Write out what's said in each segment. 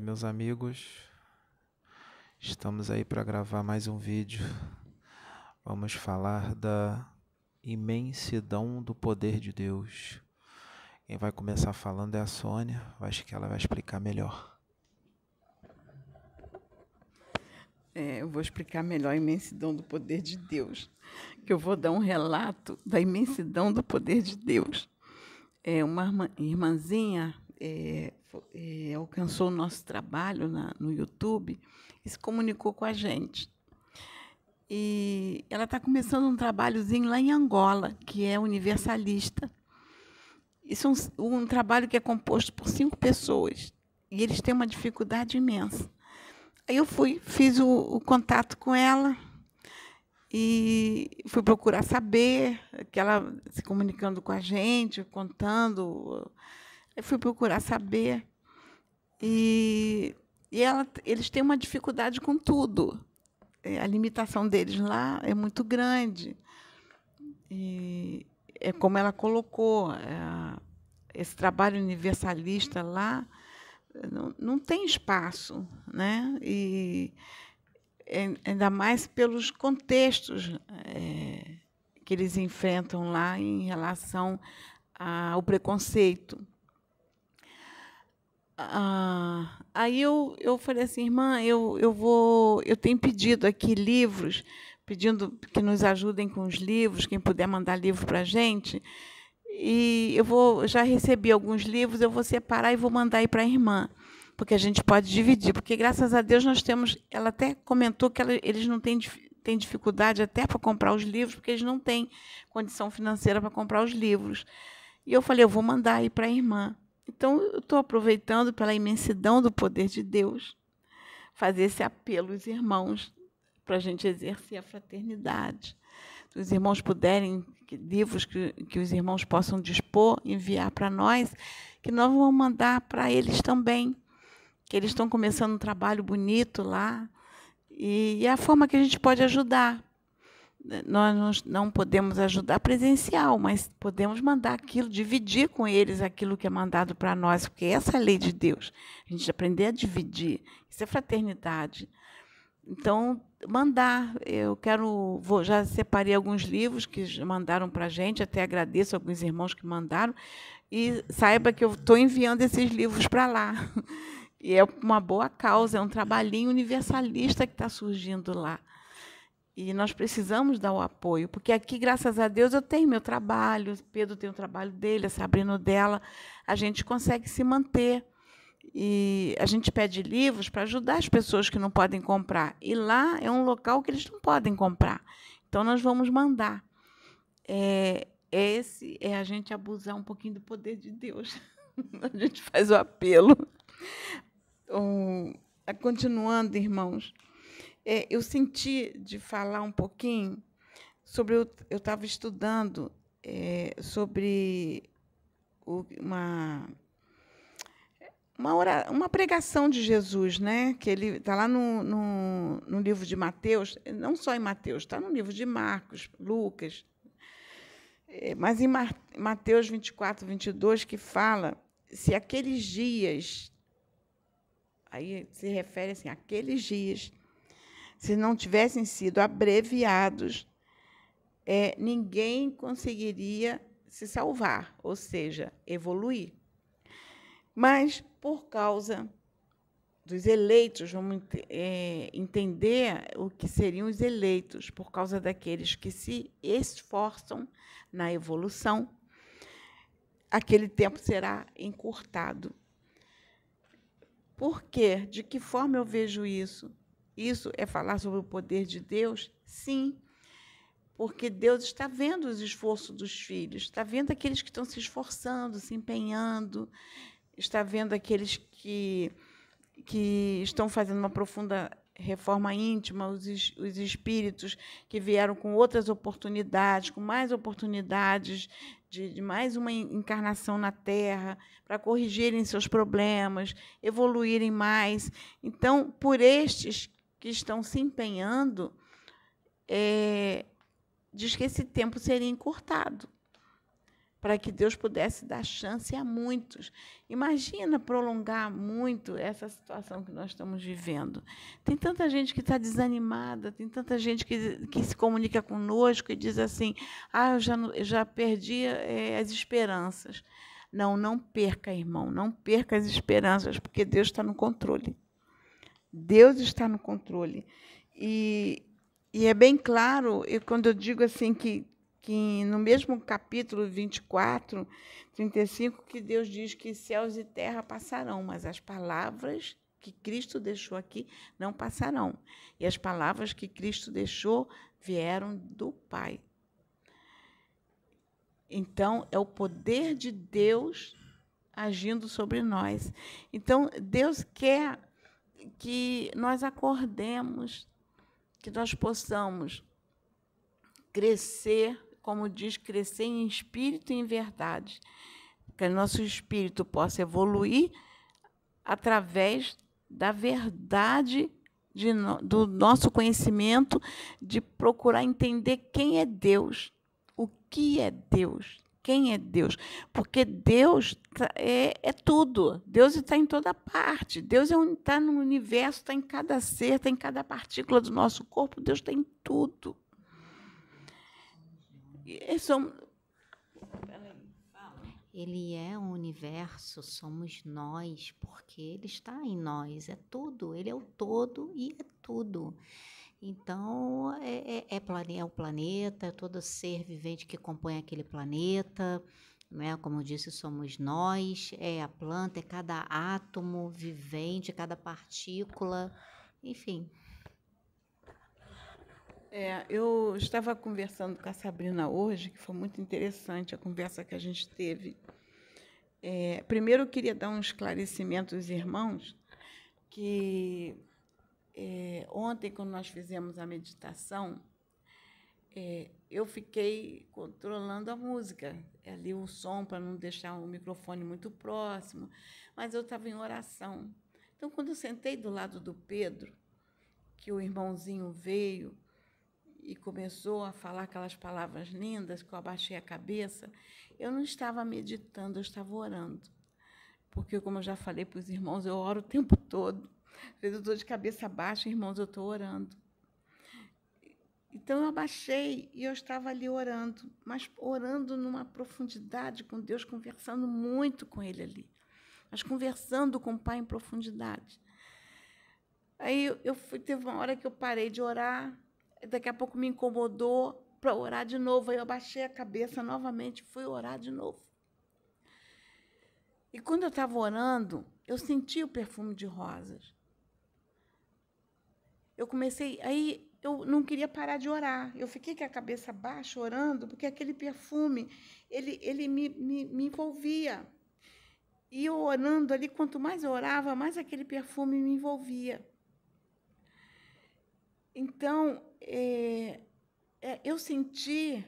Meus amigos. Estamos aí para gravar mais um vídeo. Vamos falar da imensidão do poder de Deus. Quem vai começar falando é a Sônia. Acho que ela vai explicar melhor. É, eu vou explicar melhor a imensidão do poder de Deus. Que eu vou dar um relato da imensidão do poder de Deus. É, uma irmãzinha é, é, alcançou o nosso trabalho na, no YouTube e se comunicou com a gente. E ela está começando um trabalhozinho lá em Angola, que é universalista. Isso é um, um trabalho que é composto por cinco pessoas. E eles têm uma dificuldade imensa. Aí eu fui, fiz o, o contato com ela e fui procurar saber, que ela se comunicando com a gente, contando. Eu fui procurar saber. E, e ela, eles têm uma dificuldade com tudo. É, a limitação deles lá é muito grande. E é como ela colocou, é, esse trabalho universalista lá não, não tem espaço, né? E ainda mais pelos contextos é, que eles enfrentam lá em relação ao preconceito. Ah, aí eu, eu falei assim, irmã, eu, eu vou, eu tenho pedido aqui livros, pedindo que nos ajudem com os livros, quem puder mandar livro para a gente. E eu vou, já recebi alguns livros, eu vou separar e vou mandar aí para a irmã, porque a gente pode dividir. Porque graças a Deus nós temos, ela até comentou que ela, eles não têm, têm dificuldade até para comprar os livros, porque eles não têm condição financeira para comprar os livros. E eu falei, eu vou mandar aí para a irmã. Então, eu estou aproveitando pela imensidão do poder de Deus, fazer esse apelo aos irmãos para a gente exercer a fraternidade. Se os irmãos puderem, que, livros que, que os irmãos possam dispor, enviar para nós, que nós vamos mandar para eles também, que eles estão começando um trabalho bonito lá, e, e é a forma que a gente pode ajudar nós não podemos ajudar presencial, mas podemos mandar aquilo, dividir com eles aquilo que é mandado para nós, porque essa é a lei de Deus. A gente aprender a dividir. Isso é fraternidade. Então, mandar. Eu quero. Vou, já separei alguns livros que mandaram para a gente, até agradeço a alguns irmãos que mandaram. E saiba que eu estou enviando esses livros para lá. E é uma boa causa, é um trabalhinho universalista que está surgindo lá. E nós precisamos dar o apoio, porque aqui, graças a Deus, eu tenho meu trabalho, Pedro tem o trabalho dele, a Sabrina dela, a gente consegue se manter. E a gente pede livros para ajudar as pessoas que não podem comprar. E lá é um local que eles não podem comprar. Então, nós vamos mandar. É, esse é a gente abusar um pouquinho do poder de Deus. a gente faz o apelo. Um, continuando, irmãos. É, eu senti de falar um pouquinho sobre. Eu estava estudando é, sobre uma. Uma, hora, uma pregação de Jesus, né? que ele está lá no, no, no, livro de Mateus, não só em Mateus, está no livro de Marcos, Lucas, é, mas em Mateus 24, 22, que fala se aqueles dias, aí se refere assim, aqueles dias se não tivessem sido abreviados, é, ninguém conseguiria se salvar, ou seja, evoluir. Mas, por causa dos eleitos, vamos é, entender o que seriam os eleitos, por causa daqueles que se esforçam na evolução, aquele tempo será encurtado. Por quê? De que forma eu vejo isso? Isso é falar sobre o poder de Deus? Sim, porque Deus está vendo os esforços dos filhos, está vendo aqueles que estão se esforçando, se empenhando, está vendo aqueles que, que estão fazendo uma profunda reforma íntima, os, os espíritos que vieram com outras oportunidades, com mais oportunidades de, de mais uma encarnação na Terra, para corrigirem seus problemas, evoluírem mais. Então, por estes que estão se empenhando, é, diz que esse tempo seria encurtado. para que Deus pudesse dar chance a muitos. Imagina prolongar muito essa situação que nós estamos vivendo. Tem tanta gente que está desanimada, tem tanta gente que, que se comunica conosco e diz assim: ah, eu já, já perdi é, as esperanças. Não, não perca, irmão, não perca as esperanças, porque Deus está no controle. Deus está no controle. E, e é bem claro, e quando eu digo assim que, que no mesmo capítulo 24, 35, que Deus diz que céus e terra passarão, mas as palavras que Cristo deixou aqui não passarão. E as palavras que Cristo deixou vieram do Pai. Então, é o poder de Deus agindo sobre nós. Então, Deus quer que nós acordemos, que nós possamos crescer, como diz, crescer em espírito e em verdade. Que nosso espírito possa evoluir através da verdade de, do nosso conhecimento, de procurar entender quem é Deus o que é Deus. Quem é Deus? Porque Deus tá, é, é tudo. Deus está em toda parte. Deus está é no universo, está em cada ser, está em cada partícula do nosso corpo. Deus está em tudo. E somos, ele é o universo, somos nós, porque Ele está em nós, é tudo, Ele é o todo e é tudo. Então, é, é, é, é o planeta, é todo ser vivente que compõe aquele planeta, né? como eu disse, somos nós, é a planta, é cada átomo vivente, cada partícula, enfim. É, eu estava conversando com a Sabrina hoje, que foi muito interessante a conversa que a gente teve. É, primeiro, eu queria dar um esclarecimento aos irmãos que é, ontem, quando nós fizemos a meditação, é, eu fiquei controlando a música, ali o som, para não deixar o microfone muito próximo, mas eu estava em oração. Então, quando eu sentei do lado do Pedro, que o irmãozinho veio e começou a falar aquelas palavras lindas, que eu abaixei a cabeça, eu não estava meditando, eu estava orando. Porque, como eu já falei para os irmãos, eu oro o tempo todo. Às vezes eu estou de cabeça baixa, irmãos, eu estou orando. Então eu abaixei e eu estava ali orando, mas orando numa profundidade com Deus, conversando muito com Ele ali, mas conversando com o Pai em profundidade. Aí eu fui, teve uma hora que eu parei de orar, daqui a pouco me incomodou para orar de novo, aí eu abaixei a cabeça novamente, fui orar de novo. E quando eu estava orando, eu senti o perfume de rosas eu comecei. Aí eu não queria parar de orar. Eu fiquei com a cabeça baixa, orando, porque aquele perfume, ele, ele me, me, me envolvia. E eu orando ali, quanto mais eu orava, mais aquele perfume me envolvia. Então, é, é, eu senti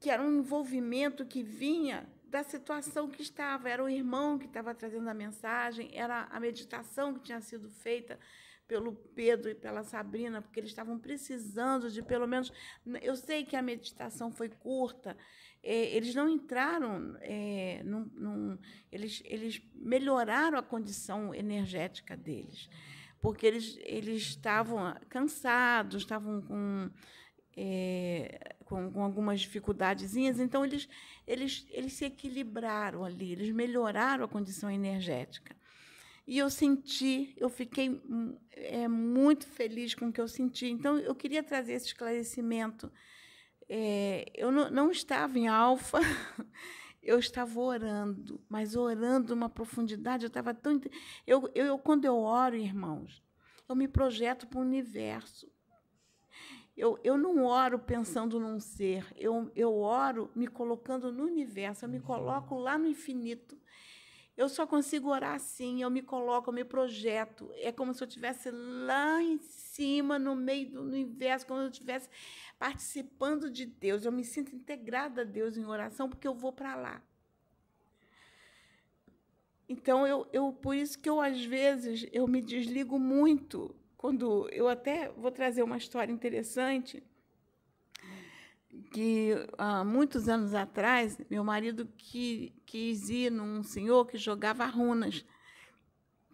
que era um envolvimento que vinha da situação que estava. Era o irmão que estava trazendo a mensagem, era a meditação que tinha sido feita pelo Pedro e pela Sabrina, porque eles estavam precisando de pelo menos. Eu sei que a meditação foi curta, é, eles não entraram, é, num, num, eles, eles melhoraram a condição energética deles, porque eles, eles estavam cansados, estavam com é, com, com, algumas dificuldadezinhas, então eles, eles, eles se equilibraram ali, eles melhoraram a condição energética. E eu senti, eu fiquei é, muito feliz com o que eu senti. Então, eu queria trazer esse esclarecimento. É, eu não, não estava em alfa, eu estava orando, mas orando uma profundidade, eu estava tão. Eu, eu, quando eu oro, irmãos, eu me projeto para o universo. Eu, eu não oro pensando num ser, eu, eu oro me colocando no universo, eu me coloco lá no infinito. Eu só consigo orar assim, eu me coloco, eu me projeto. É como se eu estivesse lá em cima, no meio do universo, como se eu estivesse participando de Deus. Eu me sinto integrada a Deus em oração, porque eu vou para lá. Então, eu, eu, por isso que eu, às vezes, eu me desligo muito quando eu até vou trazer uma história interessante. que há muitos anos atrás, meu marido que, quis ir num senhor que jogava runas.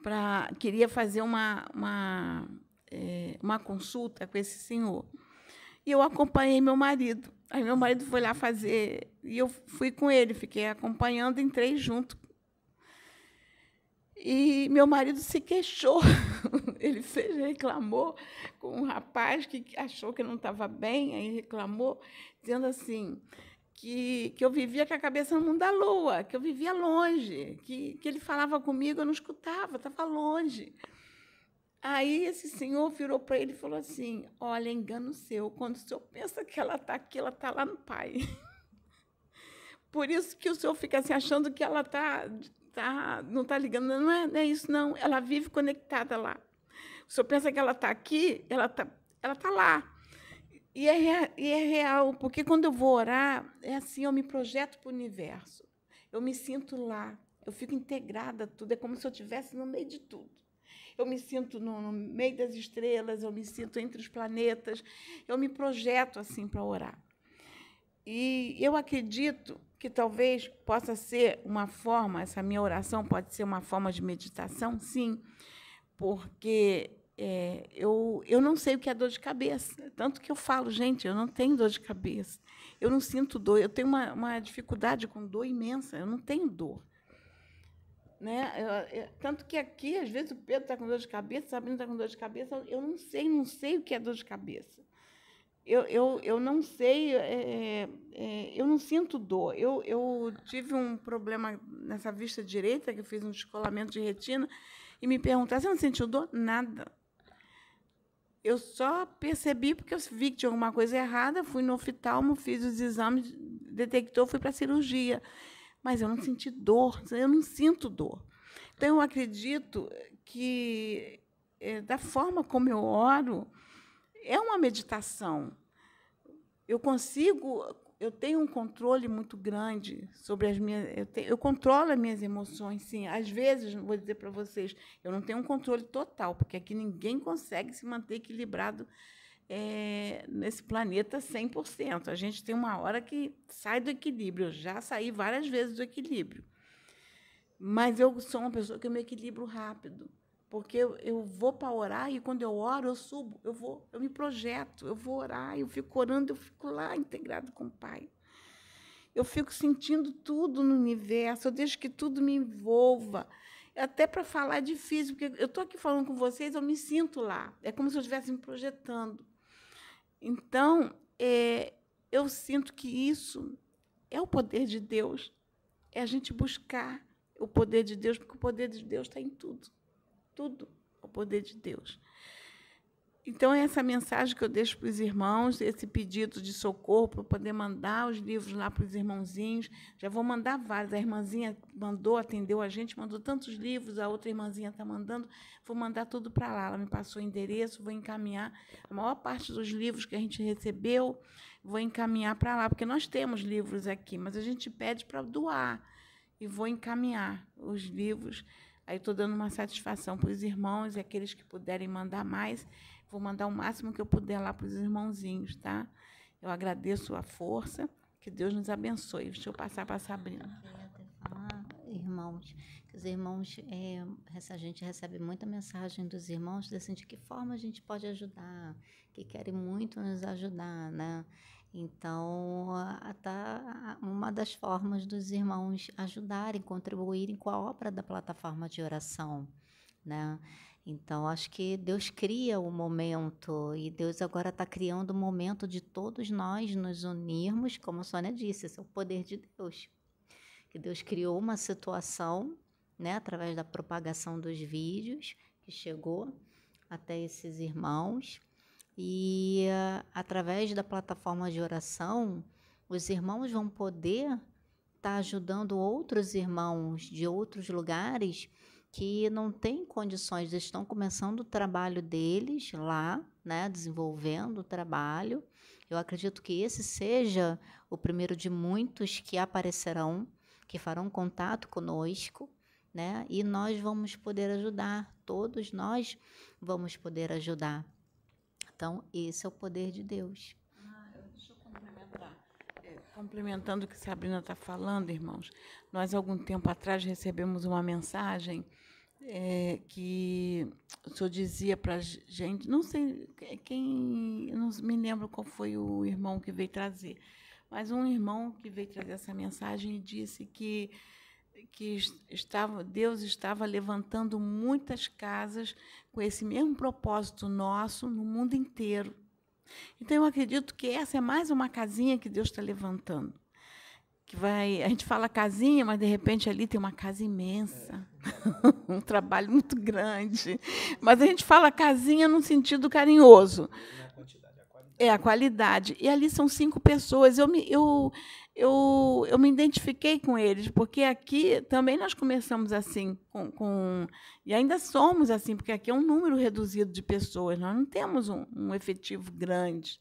Pra, queria fazer uma, uma, é, uma consulta com esse senhor. E eu acompanhei meu marido. Aí meu marido foi lá fazer, e eu fui com ele, fiquei acompanhando, entrei junto. E meu marido se queixou. Ele fez, reclamou com um rapaz que achou que não estava bem, aí reclamou, dizendo assim: que, que eu vivia com a cabeça no mundo da lua, que eu vivia longe, que, que ele falava comigo, eu não escutava, estava longe. Aí esse senhor virou para ele e falou assim: Olha, engano seu, quando o senhor pensa que ela está aqui, ela está lá no Pai. Por isso que o senhor fica assim, achando que ela tá, tá, não está ligando. Não é, não é isso, não. Ela vive conectada lá. O senhor pensa que ela está aqui, ela está ela tá lá. E é, e é real, porque quando eu vou orar, é assim, eu me projeto para o universo. Eu me sinto lá, eu fico integrada a tudo, é como se eu estivesse no meio de tudo eu me sinto no, no meio das estrelas, eu me sinto entre os planetas, eu me projeto assim para orar. E eu acredito que talvez possa ser uma forma, essa minha oração pode ser uma forma de meditação, sim, porque é, eu, eu não sei o que é dor de cabeça. Tanto que eu falo, gente, eu não tenho dor de cabeça. Eu não sinto dor. Eu tenho uma, uma dificuldade com dor imensa. Eu não tenho dor. Né? Eu, eu, tanto que aqui, às vezes, o Pedro está com dor de cabeça, a Sabrina está com dor de cabeça, eu não sei, não sei o que é dor de cabeça. Eu, eu, eu não sei, é, é, eu não sinto dor. Eu, eu tive um problema nessa vista direita, que eu fiz um descolamento de retina, e me perguntaram, você não sentiu dor? Nada. Eu só percebi porque eu vi que tinha alguma coisa errada, fui no oftalmo, fiz os exames, detectou, fui para a cirurgia mas eu não senti dor, eu não sinto dor. Então, eu acredito que, é, da forma como eu oro, é uma meditação. Eu consigo, eu tenho um controle muito grande sobre as minhas. Eu, tenho, eu controlo as minhas emoções, sim. Às vezes, vou dizer para vocês, eu não tenho um controle total, porque aqui ninguém consegue se manter equilibrado é, nesse planeta 100%. A gente tem uma hora que sai do equilíbrio. Eu já saí várias vezes do equilíbrio. Mas eu sou uma pessoa que eu me equilibro rápido. Porque eu, eu vou para orar e quando eu oro, eu subo, eu vou, eu me projeto, eu vou orar, eu fico orando, eu fico lá integrado com o Pai. Eu fico sentindo tudo no universo, eu deixo que tudo me envolva. Até para falar é difícil, porque eu estou aqui falando com vocês, eu me sinto lá. É como se eu estivesse me projetando. Então, é, eu sinto que isso é o poder de Deus. É a gente buscar o poder de Deus, porque o poder de Deus está em tudo. Tudo é o poder de Deus. Então, é essa mensagem que eu deixo para os irmãos, esse pedido de socorro para poder mandar os livros lá para os irmãozinhos. Já vou mandar vários. A irmãzinha mandou, atendeu a gente, mandou tantos livros, a outra irmãzinha está mandando. Vou mandar tudo para lá. Ela me passou o endereço, vou encaminhar. A maior parte dos livros que a gente recebeu, vou encaminhar para lá, porque nós temos livros aqui, mas a gente pede para doar. E vou encaminhar os livros. Aí estou dando uma satisfação para os irmãos e aqueles que puderem mandar mais Vou mandar o máximo que eu puder lá para os irmãozinhos, tá? Eu agradeço a força. Que Deus nos abençoe. Deixa eu passar para a Sabrina. Irmãos, que os irmãos, é, a gente recebe muita mensagem dos irmãos assim, de que forma a gente pode ajudar, que querem muito nos ajudar, né? Então, tá uma das formas dos irmãos ajudarem, contribuírem com a obra da plataforma de oração, né? Então, acho que Deus cria o momento e Deus agora está criando o momento de todos nós nos unirmos, como a Sônia disse, esse é o poder de Deus. Que Deus criou uma situação, né, através da propagação dos vídeos, que chegou até esses irmãos, e uh, através da plataforma de oração, os irmãos vão poder estar tá ajudando outros irmãos de outros lugares que não têm condições, estão começando o trabalho deles lá, né, desenvolvendo o trabalho. Eu acredito que esse seja o primeiro de muitos que aparecerão, que farão contato conosco, né? E nós vamos poder ajudar, todos nós vamos poder ajudar. Então, esse é o poder de Deus. Ah, deixa eu complementar. Complementando o que Sabrina está falando, irmãos, nós, algum tempo atrás, recebemos uma mensagem é, que o senhor dizia para a gente, não sei quem, não me lembro qual foi o irmão que veio trazer, mas um irmão que veio trazer essa mensagem disse que que estava, Deus estava levantando muitas casas com esse mesmo propósito nosso no mundo inteiro. Então eu acredito que essa é mais uma casinha que Deus está levantando. Que vai, a gente fala casinha, mas de repente ali tem uma casa imensa, é. um trabalho muito grande. Mas a gente fala casinha num sentido carinhoso. É a qualidade. E ali são cinco pessoas. Eu me, eu, eu, eu me identifiquei com eles, porque aqui também nós começamos assim, com, com, e ainda somos assim, porque aqui é um número reduzido de pessoas, nós não temos um, um efetivo grande.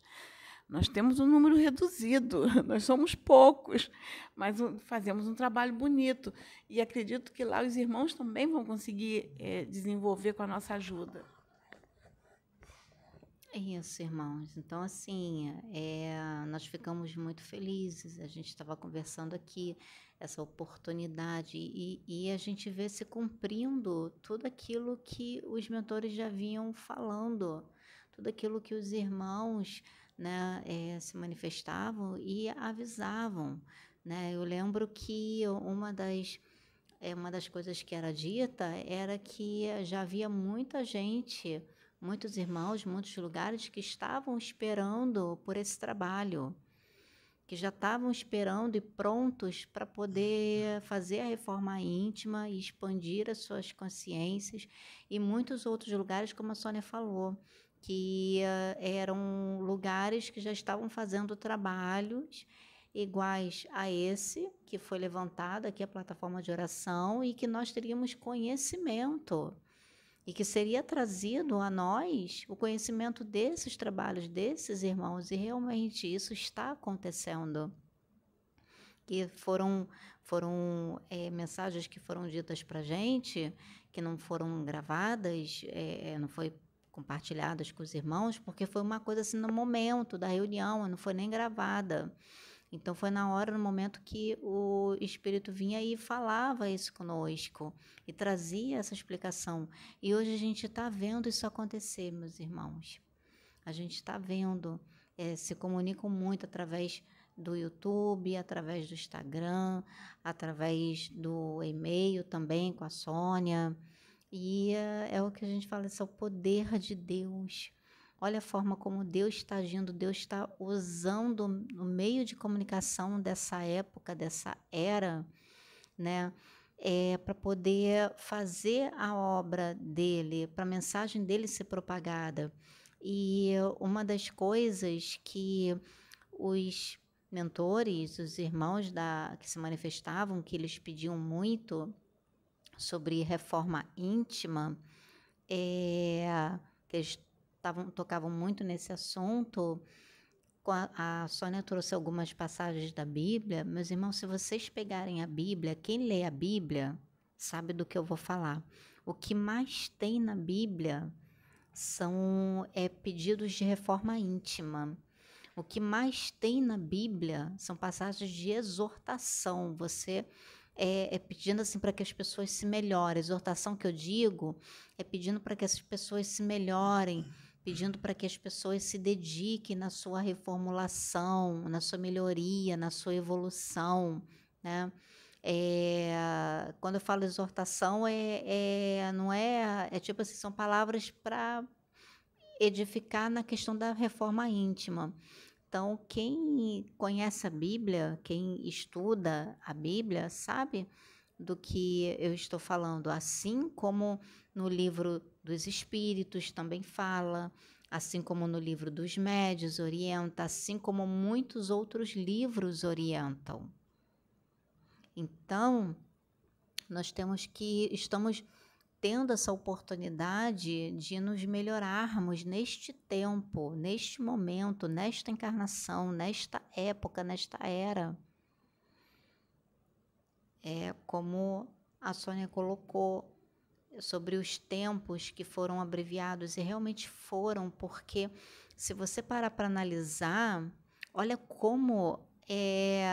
Nós temos um número reduzido, nós somos poucos, mas fazemos um trabalho bonito. E acredito que lá os irmãos também vão conseguir é, desenvolver com a nossa ajuda. É isso, irmãos. Então, assim, é, nós ficamos muito felizes. A gente estava conversando aqui, essa oportunidade, e, e, a gente vê se cumprindo tudo aquilo que os mentores já vinham falando, tudo aquilo que os irmãos né, é, se manifestavam e avisavam. Né? Eu lembro que uma das, é, uma das coisas que era dita era que já havia muita gente muitos irmãos, muitos lugares que estavam esperando por esse trabalho, que já estavam esperando e prontos para poder fazer a reforma íntima e expandir as suas consciências, e muitos outros lugares, como a Sônia falou, que uh, eram lugares que já estavam fazendo trabalhos iguais a esse que foi levantado aqui a plataforma de oração e que nós teríamos conhecimento e que seria trazido a nós o conhecimento desses trabalhos desses irmãos e realmente isso está acontecendo. Que foram foram é, mensagens que foram ditas para gente que não foram gravadas é, não foi compartilhadas com os irmãos porque foi uma coisa assim no momento da reunião não foi nem gravada então foi na hora, no momento que o Espírito vinha e falava isso conosco e trazia essa explicação. E hoje a gente está vendo isso acontecer, meus irmãos. A gente está vendo, é, se comunicam muito através do YouTube, através do Instagram, através do e-mail também com a Sônia. E é, é o que a gente fala, esse é o poder de Deus Olha a forma como Deus está agindo, Deus está usando o meio de comunicação dessa época, dessa era, né? É, para poder fazer a obra dele, para a mensagem dele ser propagada. E uma das coisas que os mentores, os irmãos da, que se manifestavam, que eles pediam muito sobre reforma íntima, é, que eles tavam, tocavam muito nesse assunto. A, a Sônia trouxe algumas passagens da Bíblia. Meus irmãos, se vocês pegarem a Bíblia, quem lê a Bíblia sabe do que eu vou falar. O que mais tem na Bíblia são é, pedidos de reforma íntima. O que mais tem na Bíblia são passagens de exortação. Você é, é pedindo assim para que as pessoas se melhorem. Exortação que eu digo é pedindo para que as pessoas se melhorem, pedindo para que as pessoas se dediquem na sua reformulação, na sua melhoria, na sua evolução, né? É, quando eu falo exortação, é, é, não é, é tipo assim, são palavras para edificar na questão da reforma íntima. Então, quem conhece a Bíblia, quem estuda a Bíblia, sabe do que eu estou falando, assim como no livro dos Espíritos também fala, assim como no livro dos Médios orienta, assim como muitos outros livros orientam. Então, nós temos que estamos tendo essa oportunidade de nos melhorarmos neste tempo, neste momento, nesta encarnação, nesta época, nesta era. É como a Sônia colocou, sobre os tempos que foram abreviados e realmente foram, porque se você parar para analisar, olha como é,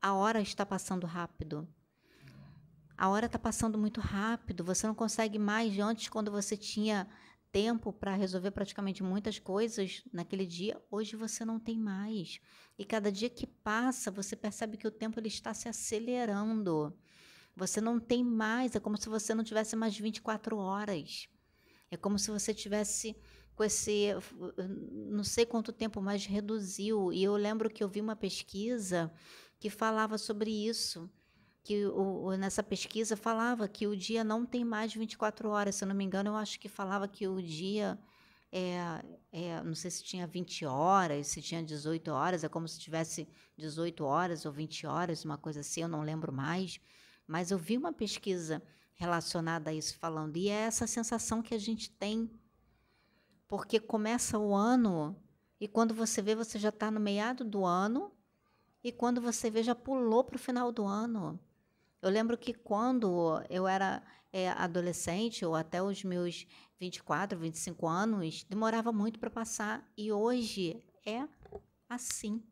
a hora está passando rápido. A hora está passando muito rápido. Você não consegue mais. Antes, quando você tinha tempo para resolver praticamente muitas coisas naquele dia, hoje você não tem mais. E cada dia que passa, você percebe que o tempo ele está se acelerando. Você não tem mais, é como se você não tivesse mais 24 horas. É como se você tivesse com esse não sei quanto tempo mais reduziu. E eu lembro que eu vi uma pesquisa que falava sobre isso que o, nessa pesquisa falava que o dia não tem mais 24 horas, se eu não me engano, eu acho que falava que o dia é, é, não sei se tinha 20 horas, se tinha 18 horas, é como se tivesse 18 horas ou 20 horas, uma coisa assim, eu não lembro mais. Mas eu vi uma pesquisa relacionada a isso falando, e é essa sensação que a gente tem, porque começa o ano e quando você vê, você já está no meado do ano, e quando você vê, já pulou para o final do ano. Eu lembro que quando eu era é, adolescente, ou até os meus 24, 25 anos, demorava muito para passar. E hoje é assim.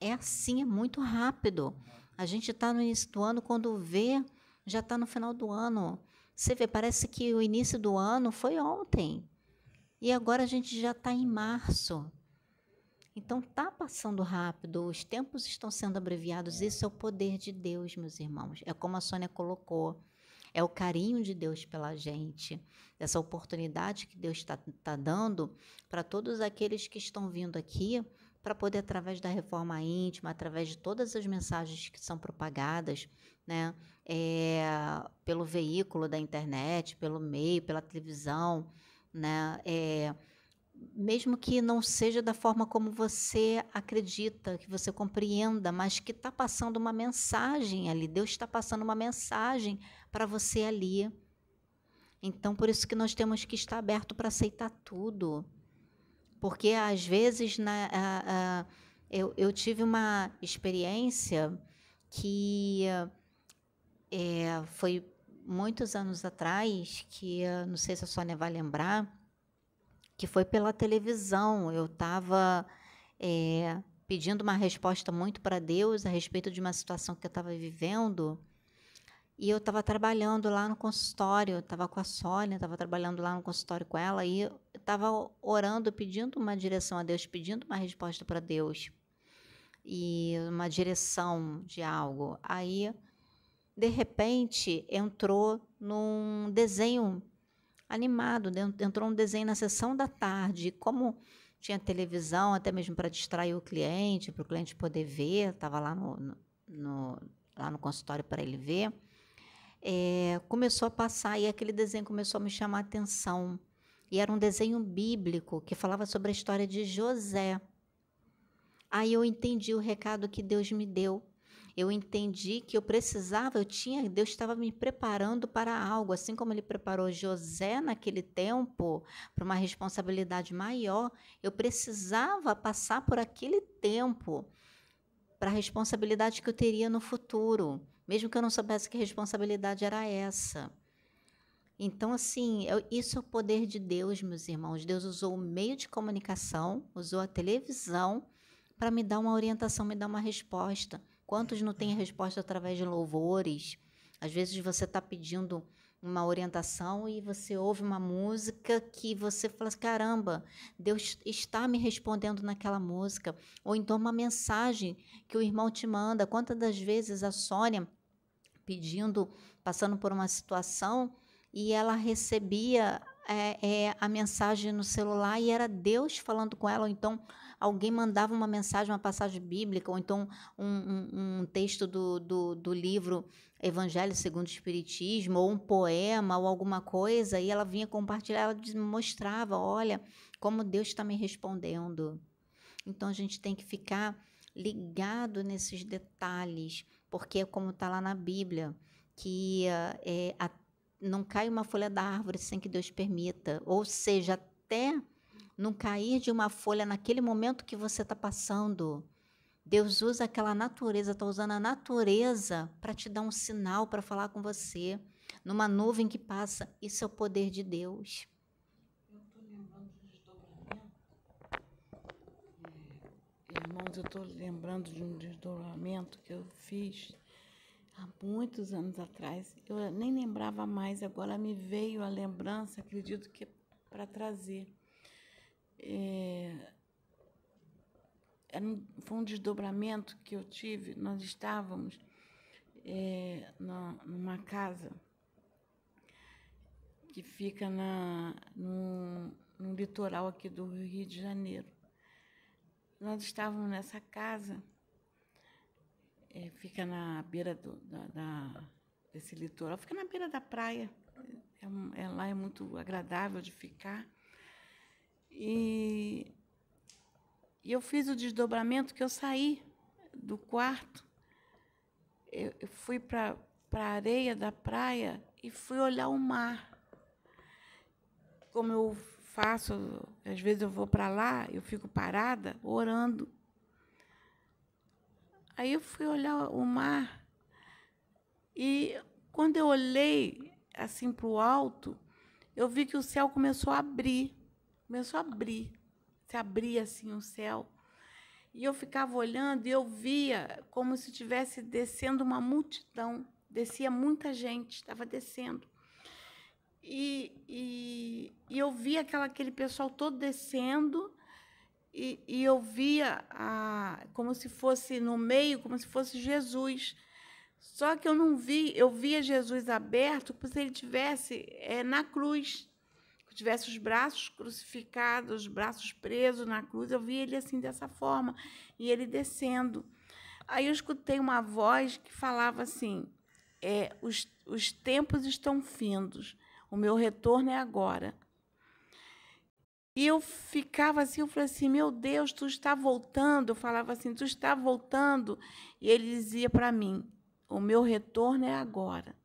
É. é assim, é muito rápido. A gente está no início do ano, quando vê, já está no final do ano. Você vê, parece que o início do ano foi ontem. E agora a gente já está em março. Então tá passando rápido, os tempos estão sendo abreviados. Isso é o poder de Deus, meus irmãos. É como a Sônia colocou. É o carinho de Deus pela gente, essa oportunidade que Deus está tá dando para todos aqueles que estão vindo aqui para poder, através da reforma íntima, através de todas as mensagens que são propagadas, né, é, pelo veículo da internet, pelo meio, pela televisão, né, é, mesmo que não seja da forma como você acredita, que você compreenda, mas que está passando uma mensagem ali. Deus está passando uma mensagem para você ali. Então, por isso que nós temos que estar aberto para aceitar tudo. Porque, às vezes, na, a, a, eu, eu tive uma experiência que é, foi muitos anos atrás, que não sei se a Sônia vai lembrar, que foi pela televisão. Eu estava é, pedindo uma resposta muito para Deus a respeito de uma situação que eu estava vivendo. E eu estava trabalhando lá no consultório, estava com a Sônia, estava trabalhando lá no consultório com ela, e estava orando, pedindo uma direção a Deus, pedindo uma resposta para Deus, e uma direção de algo. Aí, de repente, entrou num desenho animado. Entrou um desenho na sessão da tarde. Como tinha televisão, até mesmo para distrair o cliente, para o cliente poder ver, estava lá no, no, lá no consultório para ele ver. É, começou a passar e aquele desenho começou a me chamar a atenção. E era um desenho bíblico que falava sobre a história de José. Aí eu entendi o recado que Deus me deu eu entendi que eu precisava, eu tinha, Deus estava me preparando para algo, assim como ele preparou José naquele tempo para uma responsabilidade maior, eu precisava passar por aquele tempo para a responsabilidade que eu teria no futuro, mesmo que eu não soubesse que responsabilidade era essa. Então, assim, eu, isso é o poder de Deus, meus irmãos. Deus usou o meio de comunicação, usou a televisão para me dar uma orientação, me dar uma resposta. Quantos não têm resposta através de louvores? Às vezes você está pedindo uma orientação e você ouve uma música que você fala assim, caramba, Deus está me respondendo naquela música. Ou então uma mensagem que o irmão te manda. Quantas das vezes a Sônia pedindo, passando por uma situação e ela recebia é, é, a mensagem no celular e era Deus falando com ela, ou então alguém mandava uma mensagem, uma passagem bíblica, ou então um, um, um texto do, do, do, livro Evangelho segundo o Espiritismo, ou um poema, ou alguma coisa, e ela vinha compartilhar, ela mostrava, olha, como Deus está me respondendo. Então a gente tem que ficar ligado nesses detalhes, porque é como está lá na Bíblia, que é, a, não cai uma folha da árvore sem que Deus permita, ou seja, até não cair de uma folha naquele momento que você está passando. Deus usa aquela natureza, está usando a natureza para te dar um sinal, para falar com você. Numa nuvem que passa, isso é o poder de Deus. Eu estou lembrando de desdobramento. É, irmãos, eu estou lembrando de um desdobramento que eu fiz há muitos anos atrás. Eu nem lembrava mais, agora me veio a lembrança, acredito que é para trazer. É, era um, foi um desdobramento que eu tive. Nós estávamos é, na, numa casa que fica na, no, no litoral aqui do Rio de Janeiro. Nós estávamos nessa casa, é, fica na beira do, da, da, desse litoral, fica na beira da praia. É, é, lá é muito agradável de ficar. E, e eu fiz o desdobramento que eu saí do quarto, eu, eu fui para a areia da praia e fui olhar o mar. Como eu faço, às vezes eu vou para lá, eu fico parada orando. Aí eu fui olhar o mar e quando eu olhei assim para o alto, eu vi que o céu começou a abrir, começou a abrir, se abria assim o céu. E eu ficava olhando e eu via como se estivesse descendo uma multidão, descia muita gente, estava descendo. E, e, e eu via aquela, aquele pessoal todo descendo, e, e eu via a, como se fosse no meio, como se fosse Jesus. Só que eu não vi, eu via Jesus aberto como se ele tivesse é, na cruz, tivesse os braços crucificados, os braços presos na cruz. Eu via ele assim dessa forma e ele descendo. Aí eu escutei uma voz que falava assim: é, os, os tempos estão findos o meu retorno é agora. E eu ficava assim, eu falei assim, meu Deus, tu está voltando. Eu falava assim, tu está voltando. E ele dizia para mim, o meu retorno é agora.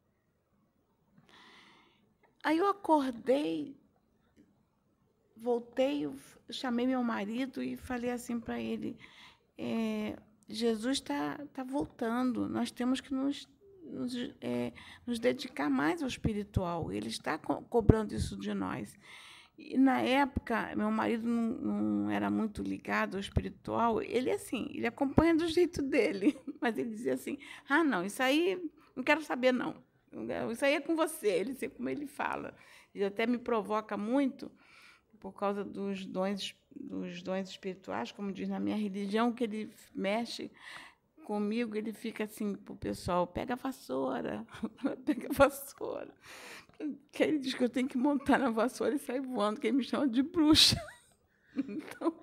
Aí eu acordei, voltei, chamei meu marido e falei assim para ele: é, Jesus está tá voltando, nós temos que nos nos, é, nos dedicar mais ao espiritual. Ele está co cobrando isso de nós. E na época, meu marido não, não, era muito ligado ao espiritual. Ele, assim, ele acompanha do jeito dele, mas ele dizia assim: ah, não, isso aí não quero saber, não. Isso aí é com você. Ele sei como ele fala. Ele até me provoca muito por causa dos dons, dos dons espirituais, como diz na minha religião, que ele mexe comigo, ele fica assim o pessoal, pega a vassoura, pega a vassoura. Que ele diz que eu tenho que montar na vassoura e sair voando, que ele me chama de bruxa. Então,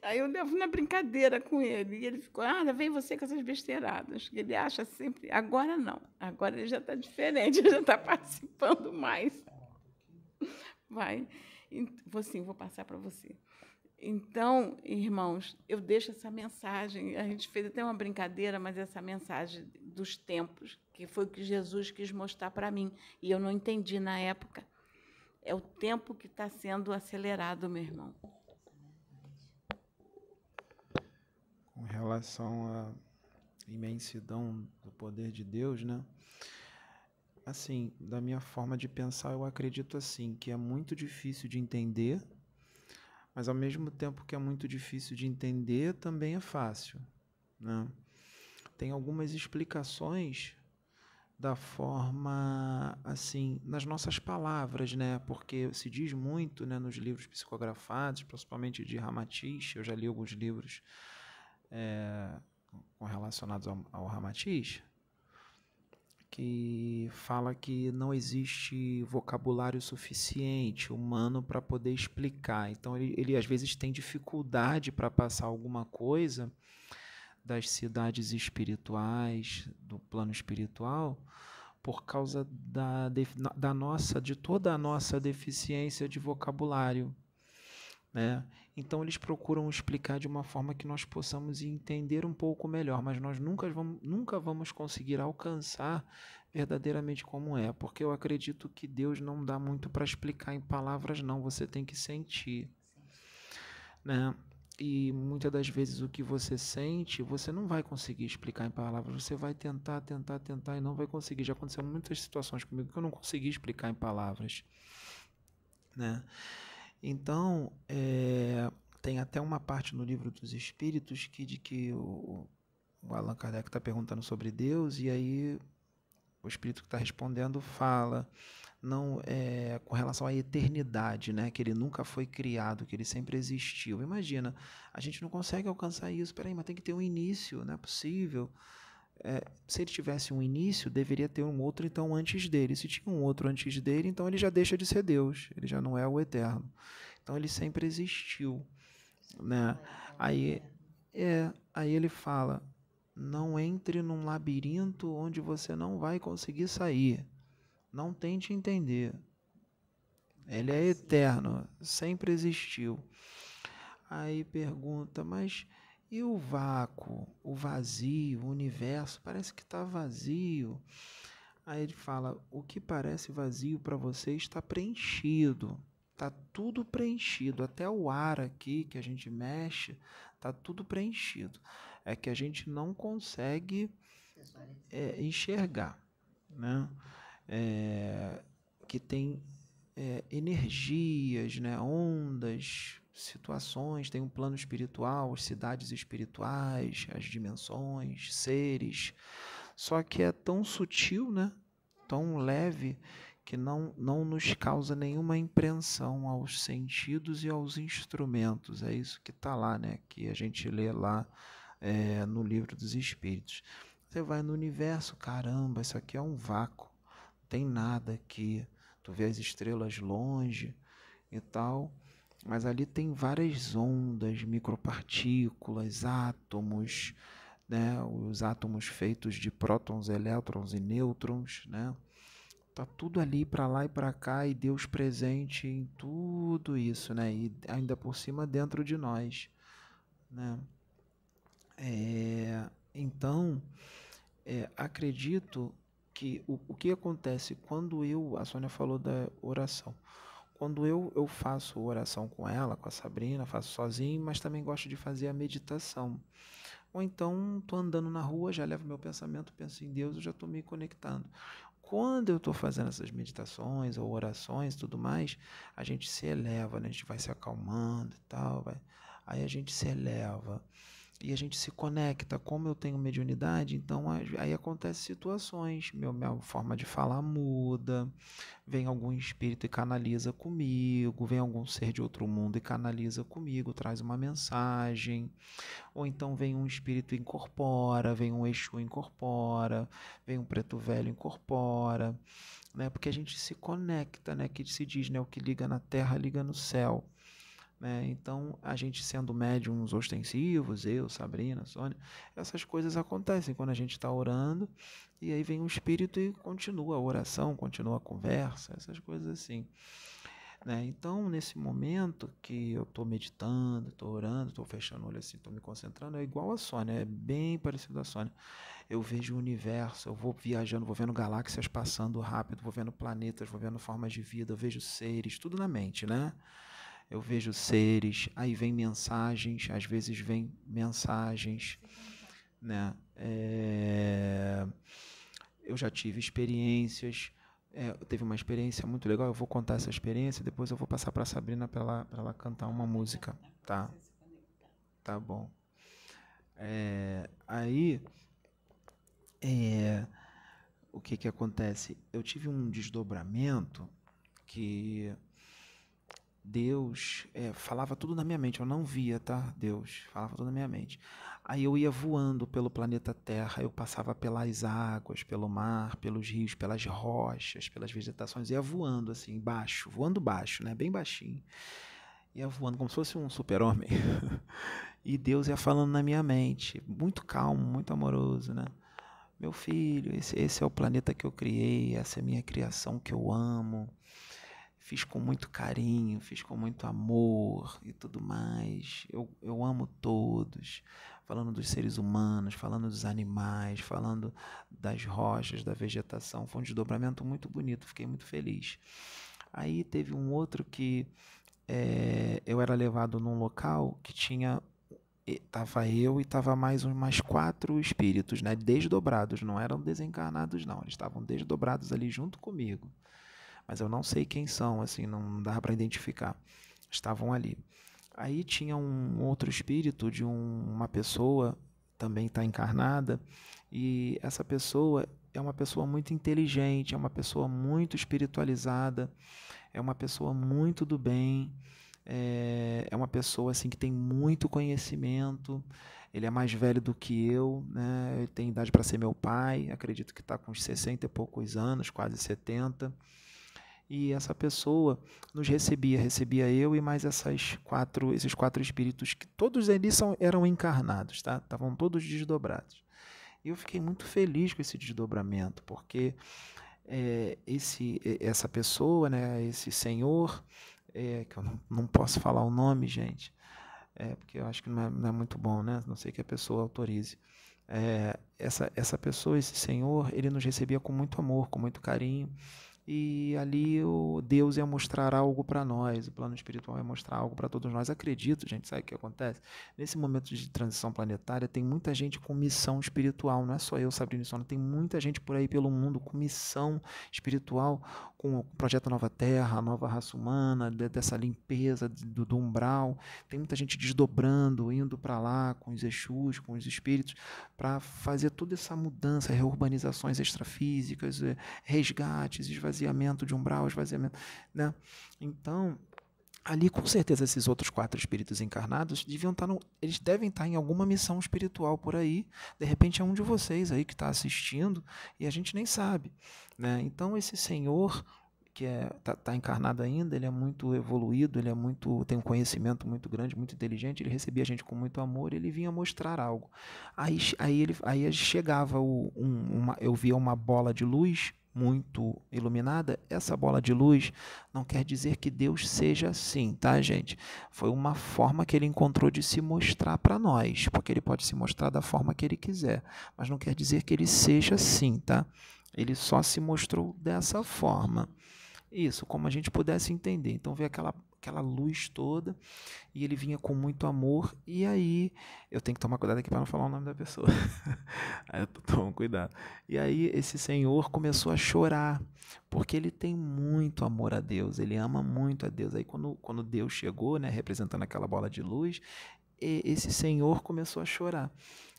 aí eu levo na brincadeira com ele. E ele ficou, ah, vem você com essas besteiradas. Ele acha sempre, agora não, agora ele já está diferente, ele já está participando mais. Vai. Vou sim, vou passar para você. Então, irmãos, eu deixo essa mensagem. A gente fez até uma brincadeira, mas essa mensagem dos tempos, que foi o que Jesus quis mostrar para mim, e eu não entendi na época. É o tempo que está sendo acelerado, meu irmão. Com relação à imensidão do poder de Deus, né? Assim, da minha forma de pensar, eu acredito assim que é muito difícil de entender mas ao mesmo tempo que é muito difícil de entender, também é fácil. Né? Tem algumas explicações da forma assim nas nossas palavras, né? Porque se diz muito, né, nos livros psicografados, principalmente de Ramatiz. Eu já li alguns livros é, relacionados ao, ao Ramatiz que fala que não existe vocabulário suficiente humano para poder explicar. Então, ele, ele às vezes tem dificuldade para passar alguma coisa das cidades espirituais, do plano espiritual, por causa da, da nossa, de toda a nossa deficiência de vocabulário. Né? Então eles procuram explicar de uma forma que nós possamos entender um pouco melhor, mas nós nunca vamos, nunca vamos conseguir alcançar verdadeiramente como é, porque eu acredito que Deus não dá muito para explicar em palavras, não, você tem que sentir. Né? E muitas das vezes o que você sente, você não vai conseguir explicar em palavras, você vai tentar, tentar, tentar e não vai conseguir. Já aconteceu muitas situações comigo que eu não consegui explicar em palavras. Né? Então, é, tem até uma parte no livro dos Espíritos que de que o, o Allan Kardec está perguntando sobre Deus e aí o Espírito que está respondendo fala não é com relação à eternidade, né? Que ele nunca foi criado, que ele sempre existiu. Imagina, a gente não consegue alcançar isso. Peraí, mas tem que ter um início, não é possível. É, se ele tivesse um início, deveria ter um outro então antes dele. Se tinha um outro antes dele, então ele já deixa de ser Deus. Ele já não é o eterno. Então ele sempre existiu, né? Aí é, aí ele fala: não entre num labirinto onde você não vai conseguir sair. Não tente entender. Ele é eterno, sempre existiu. Aí pergunta, mas e o vácuo, o vazio, o universo? Parece que está vazio. Aí ele fala: o que parece vazio para você está preenchido. Está tudo preenchido. Até o ar aqui que a gente mexe, está tudo preenchido. É que a gente não consegue é, enxergar. Né? é, que tem é, energias, né, ondas, situações, tem um plano espiritual, as cidades espirituais, as dimensões, seres. Só que é tão sutil, né, tão leve, que não, não nos causa nenhuma impressão aos sentidos e aos instrumentos. É isso que está lá, né, que a gente lê lá é, no livro dos Espíritos. Você vai no universo, caramba, isso aqui é um vácuo tem nada aqui. Tu vê as estrelas longe e tal, mas ali tem várias ondas, micropartículas, átomos, né? Os átomos feitos de prótons, elétrons e nêutrons, né? Tá tudo ali para lá e para cá e Deus presente em tudo isso, né? E ainda por cima dentro de nós, né? É, então, é, acredito que o, o que acontece quando eu, a Sônia falou da oração, quando eu, eu faço oração com ela, com a Sabrina, faço sozinho, mas também gosto de fazer a meditação. Ou então estou andando na rua, já levo meu pensamento, penso em Deus, eu já estou me conectando. Quando eu estou fazendo essas meditações ou orações tudo mais, a gente se eleva, né? a gente vai se acalmando e tal, vai. aí a gente se eleva e a gente se conecta. Como eu tenho mediunidade, então aí acontecem situações, meu, minha forma de falar muda, vem algum espírito e canaliza comigo, vem algum ser de outro mundo e canaliza comigo, traz uma mensagem, ou então vem um espírito e incorpora, vem um Exu e incorpora, vem um preto velho e incorpora, né? Porque a gente se conecta, né? Que se diz, né? O que liga na terra liga no céu. Né? Então, a gente sendo médiums ostensivos, eu, Sabrina, Sônia, essas coisas acontecem quando a gente está orando e aí vem o espírito e continua a oração, continua a conversa, essas coisas assim. Né? Então, nesse momento que eu estou meditando, estou orando, estou fechando o olho assim, estou me concentrando, é igual a Sônia, é bem parecido a Sônia. Eu vejo o universo, eu vou viajando, vou vendo galáxias passando rápido, vou vendo planetas, vou vendo formas de vida, eu vejo seres, tudo na mente, né? Eu vejo seres, aí vem mensagens, às vezes vem mensagens, né? É, eu já tive experiências, é, teve uma experiência muito legal, eu vou contar essa experiência, depois eu vou passar para a Sabrina para ela, ela cantar uma música, tá? Tá bom. É, aí, é, o que que acontece? Eu tive um desdobramento que Deus é, falava tudo na minha mente, eu não via, tá? Deus falava tudo na minha mente. Aí eu ia voando pelo planeta Terra, eu passava pelas águas, pelo mar, pelos rios, pelas rochas, pelas vegetações, ia voando assim, baixo, voando baixo, né? Bem baixinho. Ia voando como se fosse um super-homem. e Deus ia falando na minha mente, muito calmo, muito amoroso, né? Meu filho, esse, esse é o planeta que eu criei, essa é a minha criação que eu amo fiz com muito carinho, fiz com muito amor e tudo mais. Eu, eu amo todos, falando dos seres humanos, falando dos animais, falando das rochas, da vegetação. Foi um desdobramento muito bonito, fiquei muito feliz. Aí teve um outro que é, eu era levado num local que tinha tava eu e tava mais uns mais quatro espíritos, né, desdobrados, não eram desencarnados não, eles estavam desdobrados ali junto comigo mas eu não sei quem são, assim, não dá para identificar. Estavam ali. Aí tinha um outro espírito de um, uma pessoa, também está encarnada, e essa pessoa é uma pessoa muito inteligente, é uma pessoa muito espiritualizada, é uma pessoa muito do bem, é, é uma pessoa assim que tem muito conhecimento. Ele é mais velho do que eu, né? Ele tem idade para ser meu pai, acredito que está com uns 60 e poucos anos, quase 70. E essa pessoa nos recebia, recebia eu e mais essas quatro, esses quatro espíritos que todos eles são, eram encarnados, tá? Estavam todos desdobrados. E eu fiquei muito feliz com esse desdobramento, porque é, esse, essa pessoa, né, esse senhor, é, que eu não, não, posso falar o nome, gente, é, porque eu acho que não é, não é muito bom, né? Não sei que a pessoa autorize. É, essa, essa pessoa, esse senhor, ele nos recebia com muito amor, com muito carinho e ali o Deus ia mostrar algo para nós, o plano espiritual ia mostrar algo para todos nós. Acredito, gente, sabe o que acontece? Nesse momento de transição planetária, tem muita gente com missão espiritual, não é só eu, Sabrina Sona, tem muita gente por aí pelo mundo com missão espiritual, com o projeto Nova Terra, nova raça humana, dessa limpeza do, do umbral. Tem muita gente desdobrando, indo para lá com os Exus, com os espíritos, para fazer toda essa mudança, reurbanizações extrafísicas, eh, resgates, esvaziamento de umbral, esvaziamento. Né? Então, ali com certeza esses outros quatro espíritos encarnados deviam estar tá no, eles devem estar tá em alguma missão espiritual por aí de repente é um de vocês aí que está assistindo e a gente nem sabe né então esse senhor que é tá, tá, encarnado ainda ele é muito evoluído ele é muito tem um conhecimento muito grande muito inteligente ele recebia a gente com muito amor ele vinha mostrar algo aí aí ele aí chegava o, um, uma, eu via uma bola de luz muito iluminada, essa bola de luz não quer dizer que Deus seja assim, tá, gente? Foi uma forma que ele encontrou de se mostrar para nós, porque ele pode se mostrar da forma que ele quiser, mas não quer dizer que ele seja assim, tá? Ele só se mostrou dessa forma. Isso, como a gente pudesse entender. Então, vê aquela aquela luz toda, e ele vinha com muito amor, e aí eu tenho que tomar cuidado aqui para não falar o nome da pessoa. aí eu tomo cuidado. E aí esse senhor começou a chorar, porque ele tem muito amor a Deus, ele ama muito a Deus. Aí quando, quando Deus chegou, né, representando aquela bola de luz, esse senhor começou a chorar.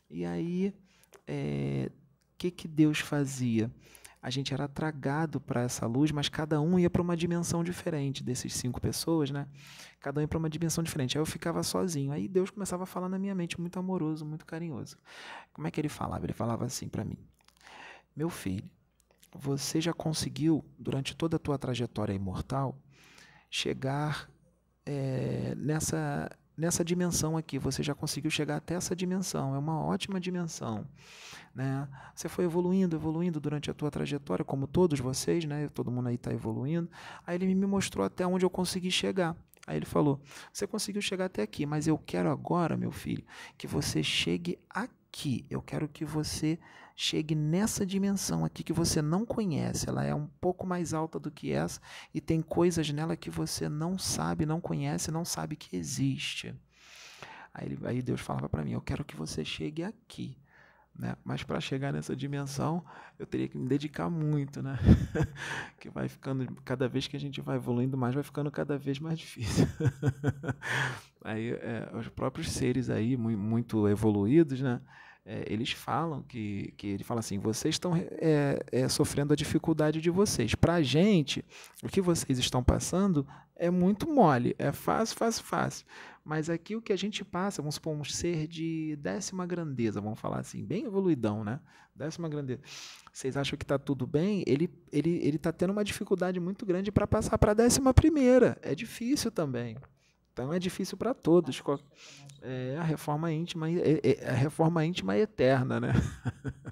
E aí, o é, que, que Deus fazia? A gente era tragado para essa luz, mas cada um ia para uma dimensão diferente desses cinco pessoas, né? Cada um ia para uma dimensão diferente. Aí eu ficava sozinho. Aí Deus começava a falar na minha mente, muito amoroso, muito carinhoso. Como é que ele falava? Ele falava assim para mim: Meu filho, você já conseguiu, durante toda a tua trajetória imortal, chegar é, nessa nessa dimensão aqui, você já conseguiu chegar até essa dimensão, é uma ótima dimensão. Né? Você foi evoluindo, evoluindo durante a tua trajetória, como todos vocês, né? todo mundo aí está evoluindo. Aí ele me mostrou até onde eu consegui chegar. Aí ele falou: Você conseguiu chegar até aqui, mas eu quero agora, meu filho, que você chegue aqui. Eu quero que você chegue nessa dimensão aqui que você não conhece. Ela é um pouco mais alta do que essa e tem coisas nela que você não sabe, não conhece, não sabe que existe. Aí, aí Deus falava para mim: Eu quero que você chegue aqui. Né? Mas para chegar nessa dimensão, eu teria que me dedicar muito, né? que vai ficando, cada vez que a gente vai evoluindo mais, vai ficando cada vez mais difícil. aí é, os próprios seres aí, muito evoluídos, né? É, eles falam que, que ele fala assim, vocês estão é, é, sofrendo a dificuldade de vocês. Para a gente, o que vocês estão passando é muito mole, é fácil, fácil, fácil. Mas aqui o que a gente passa, vamos supor, um ser de décima grandeza, vamos falar assim, bem evoluidão, né? Décima grandeza. Vocês acham que está tudo bem? Ele ele ele está tendo uma dificuldade muito grande para passar para a décima primeira. É difícil também. Então é difícil para todos. É a reforma íntima, é, a reforma íntima é eterna, né?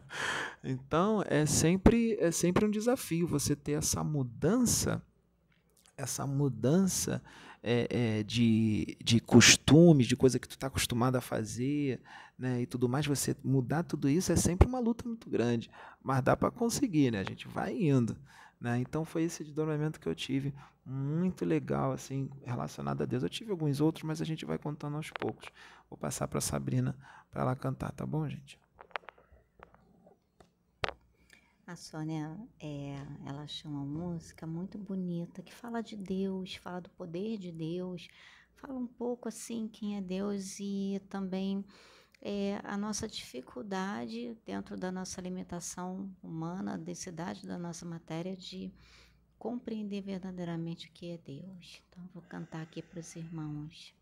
então é sempre é sempre um desafio você ter essa mudança, essa mudança é, é, de, de costumes, de coisa que tu está acostumado a fazer, né, e tudo mais, você mudar tudo isso é sempre uma luta muito grande, mas dá para conseguir, né? A gente vai indo. Né? Então foi esse desdobramento que eu tive, muito legal, assim, relacionado a Deus. Eu tive alguns outros, mas a gente vai contando aos poucos. Vou passar para Sabrina para ela cantar, tá bom, gente? A Sônia, é, ela chama música muito bonita que fala de Deus, fala do poder de Deus, fala um pouco assim quem é Deus e também é, a nossa dificuldade dentro da nossa alimentação humana, densidade da nossa matéria de compreender verdadeiramente o que é Deus. Então, vou cantar aqui para os irmãos.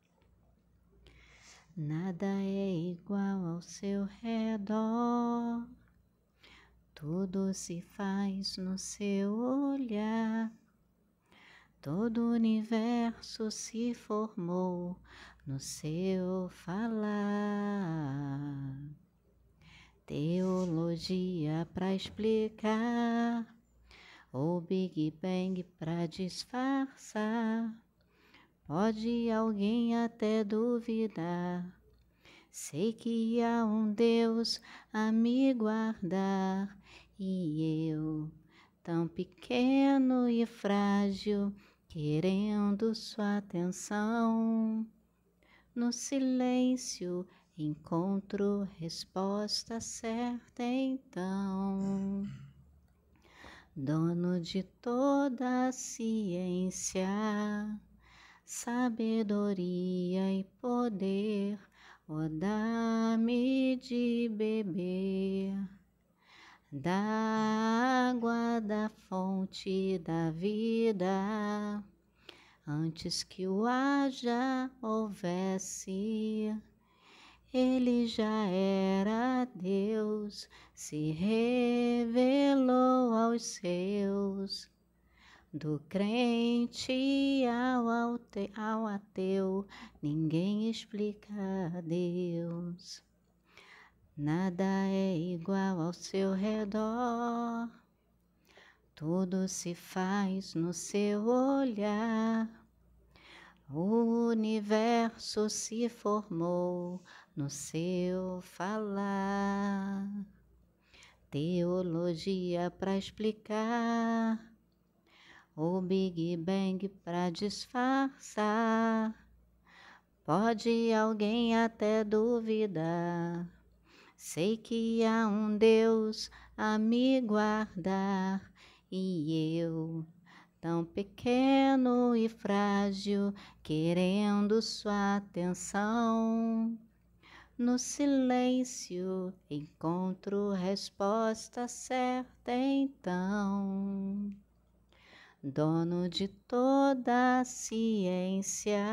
Nada é igual ao seu redor, tudo se faz no seu olhar. Todo o universo se formou no seu falar. Teologia para explicar, ou Big Bang para disfarçar. Pode alguém até duvidar. Sei que há um Deus a me guardar e eu, tão pequeno e frágil, querendo sua atenção. No silêncio encontro resposta certa então. Dono de toda a ciência, sabedoria e poder, ó dá-me de beber da água da fonte da vida, antes que o haja houvesse, ele já era Deus, se revelou aos seus. Do crente ao, ao ateu, ninguém explica Deus. Nada é igual ao seu redor, tudo se faz no seu olhar. O universo se formou no seu falar. Teologia para explicar, o Big Bang para disfarçar. Pode alguém até duvidar Sei que há um Deus a me guardar e eu, tão pequeno e frágil, querendo sua atenção. No silêncio encontro resposta certa então. Dono de toda a ciência,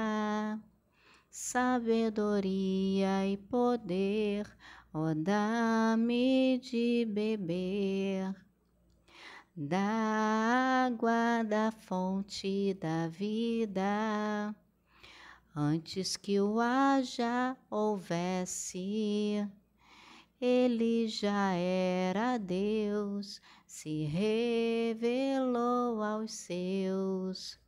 sabedoria e poder, Ó, dá-me de beber da água da fonte da vida, antes que o haja houvesse. Ele já era Deus, se revelou aos seus.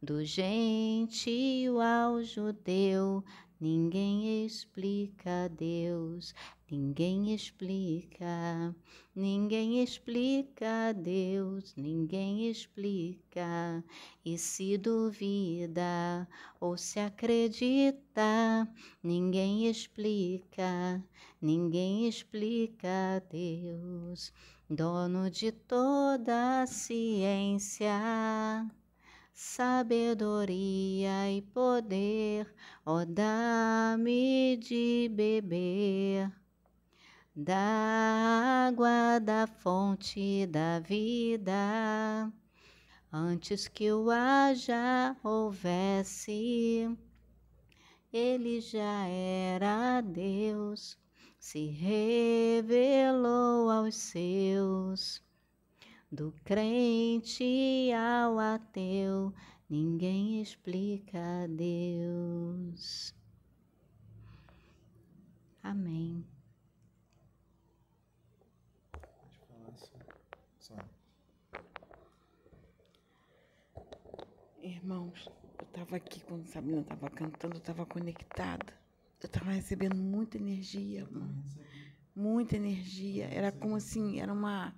Do gentil ao judeu, Ninguém explica Deus, ninguém explica, ninguém explica Deus, ninguém explica. E se duvida ou se acredita, ninguém explica, ninguém explica Deus, dono de toda a ciência sabedoria e poder, ó dá-me de beber da água da fonte da vida, antes que o haja houvesse, ele já era Deus, se revelou aos seus do crente ao ateu, ninguém explica Deus. Amém. Irmãos, eu estava aqui quando Sabina estava cantando, eu estava conectada. Eu estava recebendo muita energia, muita energia. Era como assim, era uma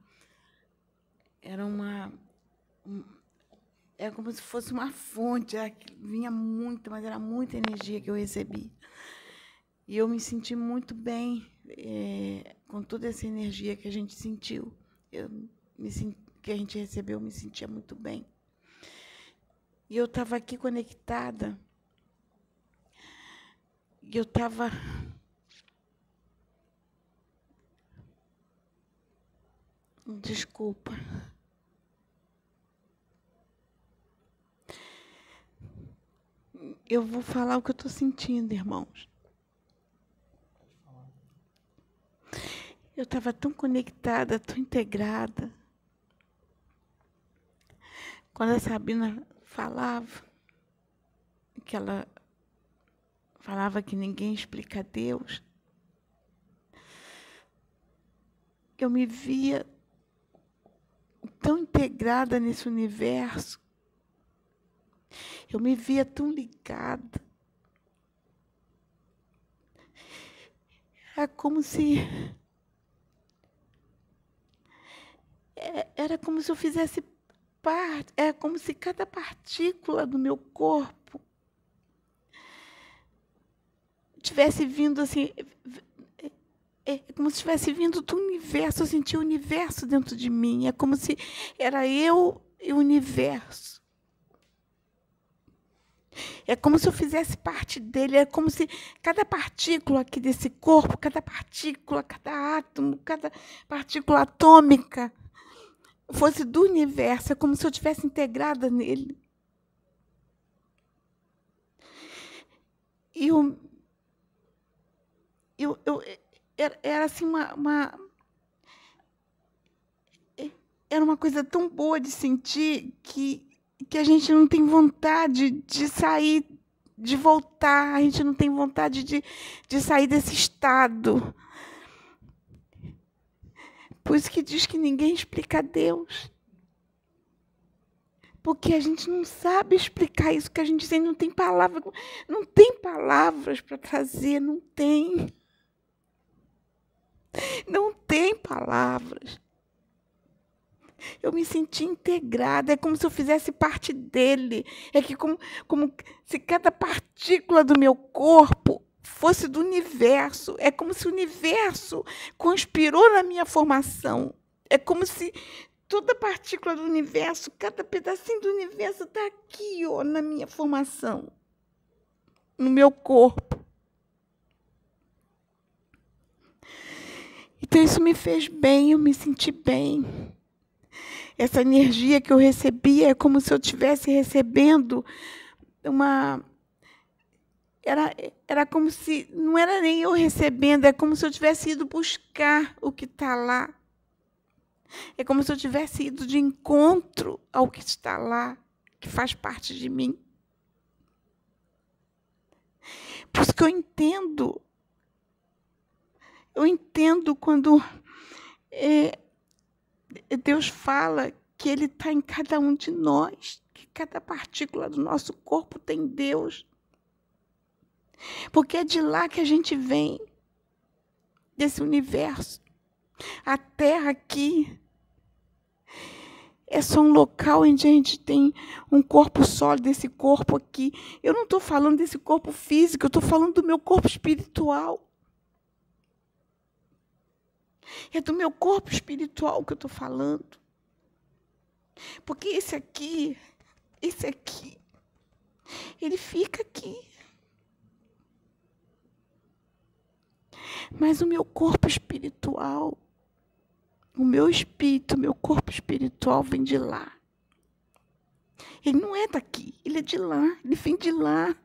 era uma. Um, era como se fosse uma fonte, era, vinha muito, mas era muita energia que eu recebi. E eu me senti muito bem é, com toda essa energia que a gente sentiu. Eu me que a gente recebeu, eu me sentia muito bem. E eu estava aqui conectada E eu estava. Desculpa. Eu vou falar o que eu estou sentindo, irmãos. Eu estava tão conectada, tão integrada. Quando a Sabina falava, que ela falava que ninguém explica Deus, eu me via tão integrada nesse universo, eu me via tão ligada. Era como se. É, era como se eu fizesse parte. Era como se cada partícula do meu corpo tivesse vindo assim. É, é como se tivesse vindo do universo. Eu sentia o universo dentro de mim. É como se era eu e o universo. É como se eu fizesse parte dele, é como se cada partícula aqui desse corpo, cada partícula, cada átomo, cada partícula atômica fosse do universo, é como se eu tivesse integrada nele. E eu, eu, eu era, era assim uma, uma era uma coisa tão boa de sentir que que a gente não tem vontade de sair, de voltar, a gente não tem vontade de, de sair desse estado. Por isso que diz que ninguém explica Deus. Porque a gente não sabe explicar isso que a gente tem, não tem palavra, não tem palavras para trazer, não tem. Não tem palavras. Eu me senti integrada, é como se eu fizesse parte dele. É que como, como se cada partícula do meu corpo fosse do universo. É como se o universo conspirou na minha formação. É como se toda partícula do universo, cada pedacinho do universo está aqui, ó, na minha formação, no meu corpo. Então isso me fez bem, eu me senti bem essa energia que eu recebia é como se eu estivesse recebendo uma. Era, era como se. Não era nem eu recebendo, é como se eu tivesse ido buscar o que está lá. É como se eu tivesse ido de encontro ao que está lá, que faz parte de mim. Por isso que eu entendo. Eu entendo quando é, Deus fala que Ele está em cada um de nós, que cada partícula do nosso corpo tem Deus. Porque é de lá que a gente vem, desse universo. A Terra aqui é só um local onde a gente tem um corpo sólido, esse corpo aqui. Eu não estou falando desse corpo físico, eu estou falando do meu corpo espiritual. É do meu corpo espiritual que eu estou falando. Porque esse aqui, esse aqui, ele fica aqui. Mas o meu corpo espiritual, o meu espírito, o meu corpo espiritual vem de lá. Ele não é daqui, ele é de lá, ele vem de lá.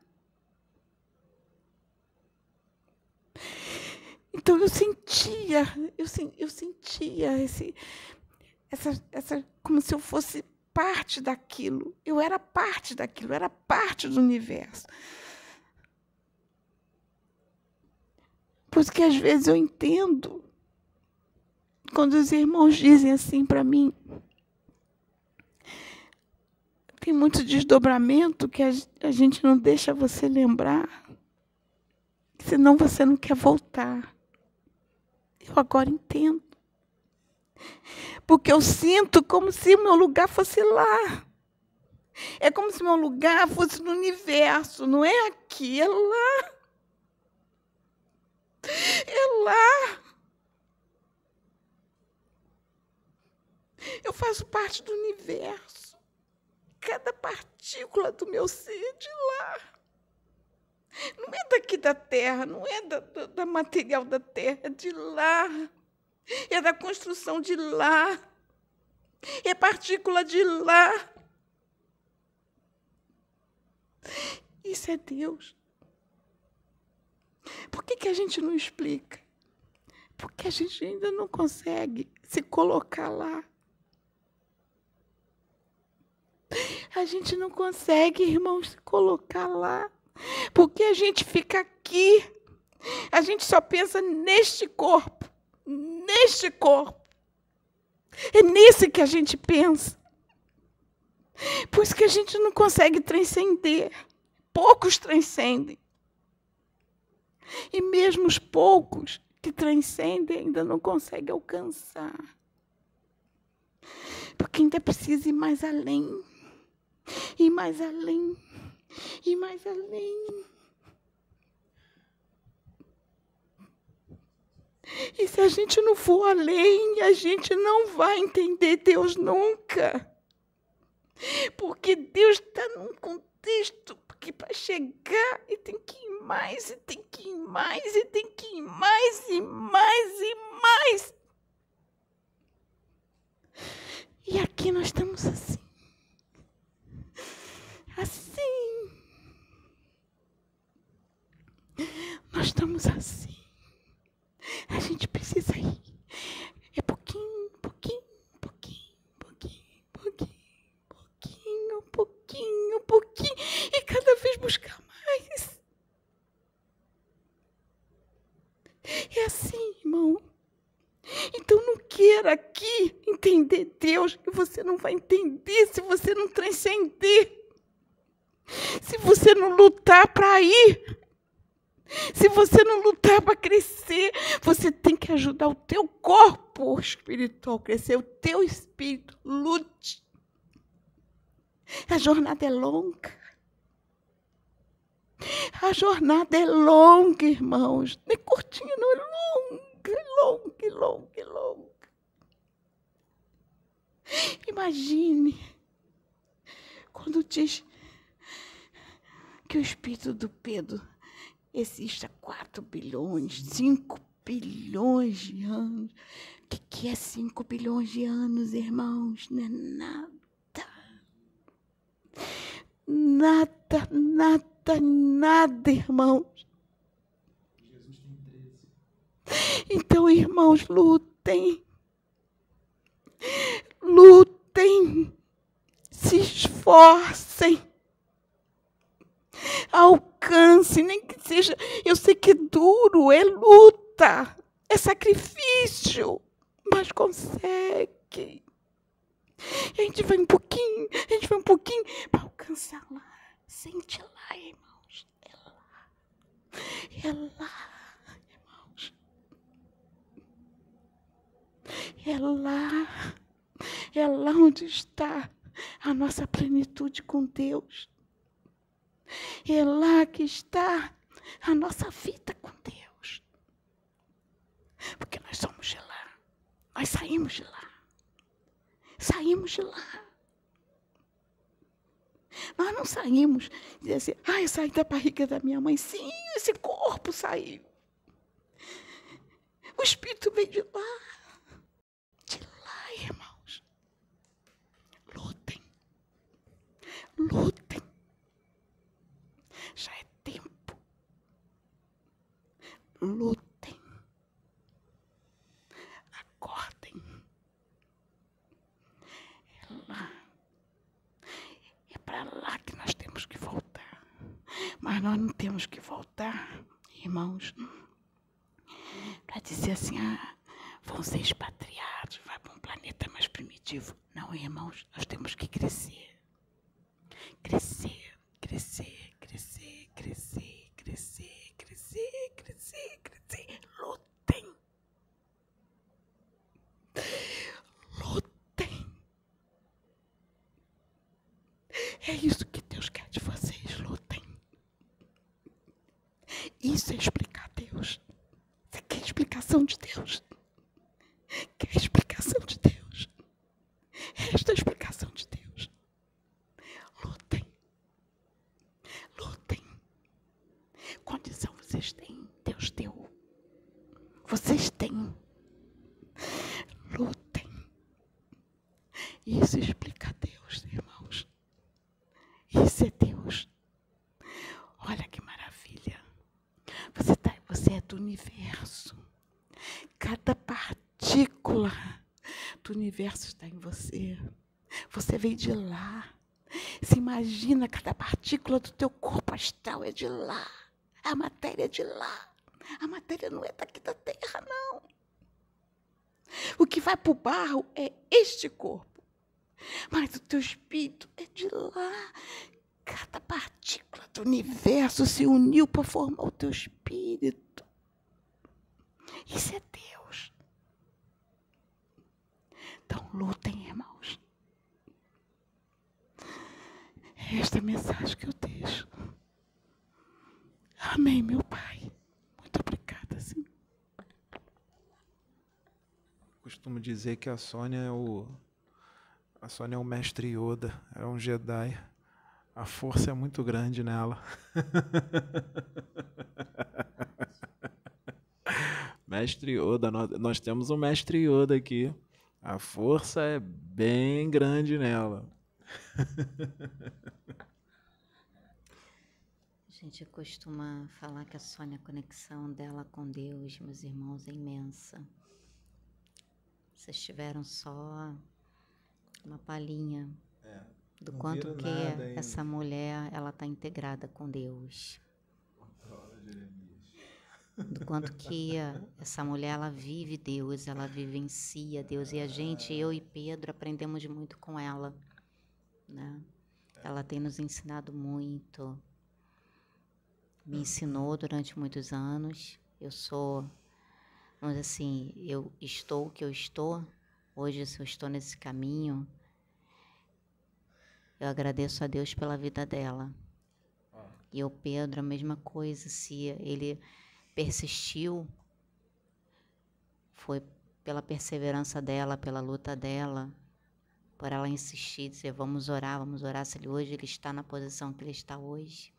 Então eu sentia, eu, eu sentia esse, essa, essa, como se eu fosse parte daquilo. Eu era parte daquilo, eu era parte do universo. Por isso que às vezes eu entendo quando os irmãos dizem assim para mim. Tem muito desdobramento que a gente não deixa você lembrar, senão você não quer voltar. Eu agora entendo. Porque eu sinto como se o meu lugar fosse lá. É como se meu lugar fosse no universo, não é aqui, é lá. É lá. Eu faço parte do universo. Cada partícula do meu ser é de lá. Não é daqui da terra, não é da, da, da material da terra, é de lá. É da construção de lá. É partícula de lá. Isso é Deus. Por que, que a gente não explica? Porque a gente ainda não consegue se colocar lá. A gente não consegue, irmãos, se colocar lá. Porque a gente fica aqui. A gente só pensa neste corpo. Neste corpo. É nesse que a gente pensa. Por isso que a gente não consegue transcender. Poucos transcendem. E mesmo os poucos que transcendem ainda não conseguem alcançar. Porque ainda precisa ir mais além. Ir mais além. Ir mais além. E se a gente não for além, a gente não vai entender Deus nunca. Porque Deus está num contexto que para chegar e tem que ir mais, e tem que ir mais, e tem que ir mais, e mais, e mais. E aqui nós estamos assim. Assim. Nós estamos assim. A gente precisa ir. É pouquinho, pouquinho, pouquinho, pouquinho, pouquinho, pouquinho, pouquinho, pouquinho. E cada vez buscar mais. É assim, irmão. Então não queira aqui entender Deus, que você não vai entender se você não transcender. Se você não lutar para ir. Se você não lutar para crescer, você tem que ajudar o teu corpo espiritual a crescer, o teu espírito. Lute. A jornada é longa. A jornada é longa, irmãos. Não é curtinha, não, é longa, é longa, é longa, longa. Imagine quando diz que o espírito do Pedro existe há 4 bilhões, 5 bilhões de anos. O que, que é 5 bilhões de anos, irmãos? Não é nada. Nada, nada, nada, irmãos. Então, irmãos, lutem. Lutem. Se esforcem. Alcance, nem que seja. Eu sei que é duro, é luta, é sacrifício, mas consegue. A gente vai um pouquinho, a gente vai um pouquinho para alcançar lá. Sente lá, irmãos. É lá. É lá, irmãos. É lá. É lá onde está a nossa plenitude com Deus. É lá que está a nossa vida com Deus. Porque nós somos de lá. Nós saímos de lá. Saímos de lá. Nós não saímos dizer assim, ah, eu saí da barriga da minha mãe. Sim, esse corpo saiu. O Espírito veio de lá. De lá, irmãos. Lutem. Lutem. Já é tempo. Lutem. Acordem. É lá. É para lá que nós temos que voltar. Mas nós não temos que voltar, irmãos, para dizer assim, ah, vão ser expatriados, vai para um planeta mais primitivo. Não, irmãos, nós temos que crescer. Crescer, crescer, crescer, crescer, crescer, crescer, crescer, crescer. Lutem. Lutem. É isso que Deus quer de vocês, lutem. Isso é explicar Deus. Você quer explicação de Deus? Quer explicação de Deus? Esta é a explicação de Deus. Lutem. Lutem. Deus deu. Vocês têm. Lutem. Isso explica Deus, irmãos. Isso é Deus. Olha que maravilha. Você, tá, você é do universo. Cada partícula do universo está em você. Você veio de lá. Se imagina, cada partícula do teu corpo astral é de lá. A matéria é de lá. A matéria não é daqui da terra, não. O que vai para o barro é este corpo. Mas o teu espírito é de lá. Cada partícula do universo se uniu para formar o teu espírito. Isso é Deus. Então lutem, irmãos. É esta mensagem que eu deixo. Amém, meu Pai. Muito obrigada, Senhor. Costumo dizer que a Sônia é o. A Sônia é o mestre Yoda, é um Jedi. A força é muito grande nela. mestre Yoda, nós, nós temos um mestre Yoda aqui. A força é bem grande nela. A gente costuma falar que a Sônia, a conexão dela com Deus, meus irmãos, é imensa. Vocês tiveram só uma palhinha É, do quanto que ainda. essa mulher ela está integrada com Deus. Do quanto que essa mulher ela vive Deus, ela vivencia Deus e a gente, eu e Pedro, aprendemos muito com ela, né? Ela tem nos ensinado muito, me ensinou durante muitos anos. Eu sou, vamos dizer assim, eu estou o que eu estou. Hoje, se eu estou nesse caminho, eu agradeço a Deus pela vida dela. E o Pedro, a mesma coisa, se ele persistiu, foi pela perseverança dela, pela luta dela, por ela insistir, dizer, vamos orar, vamos orar. Se ele hoje ele está na posição que ele está hoje,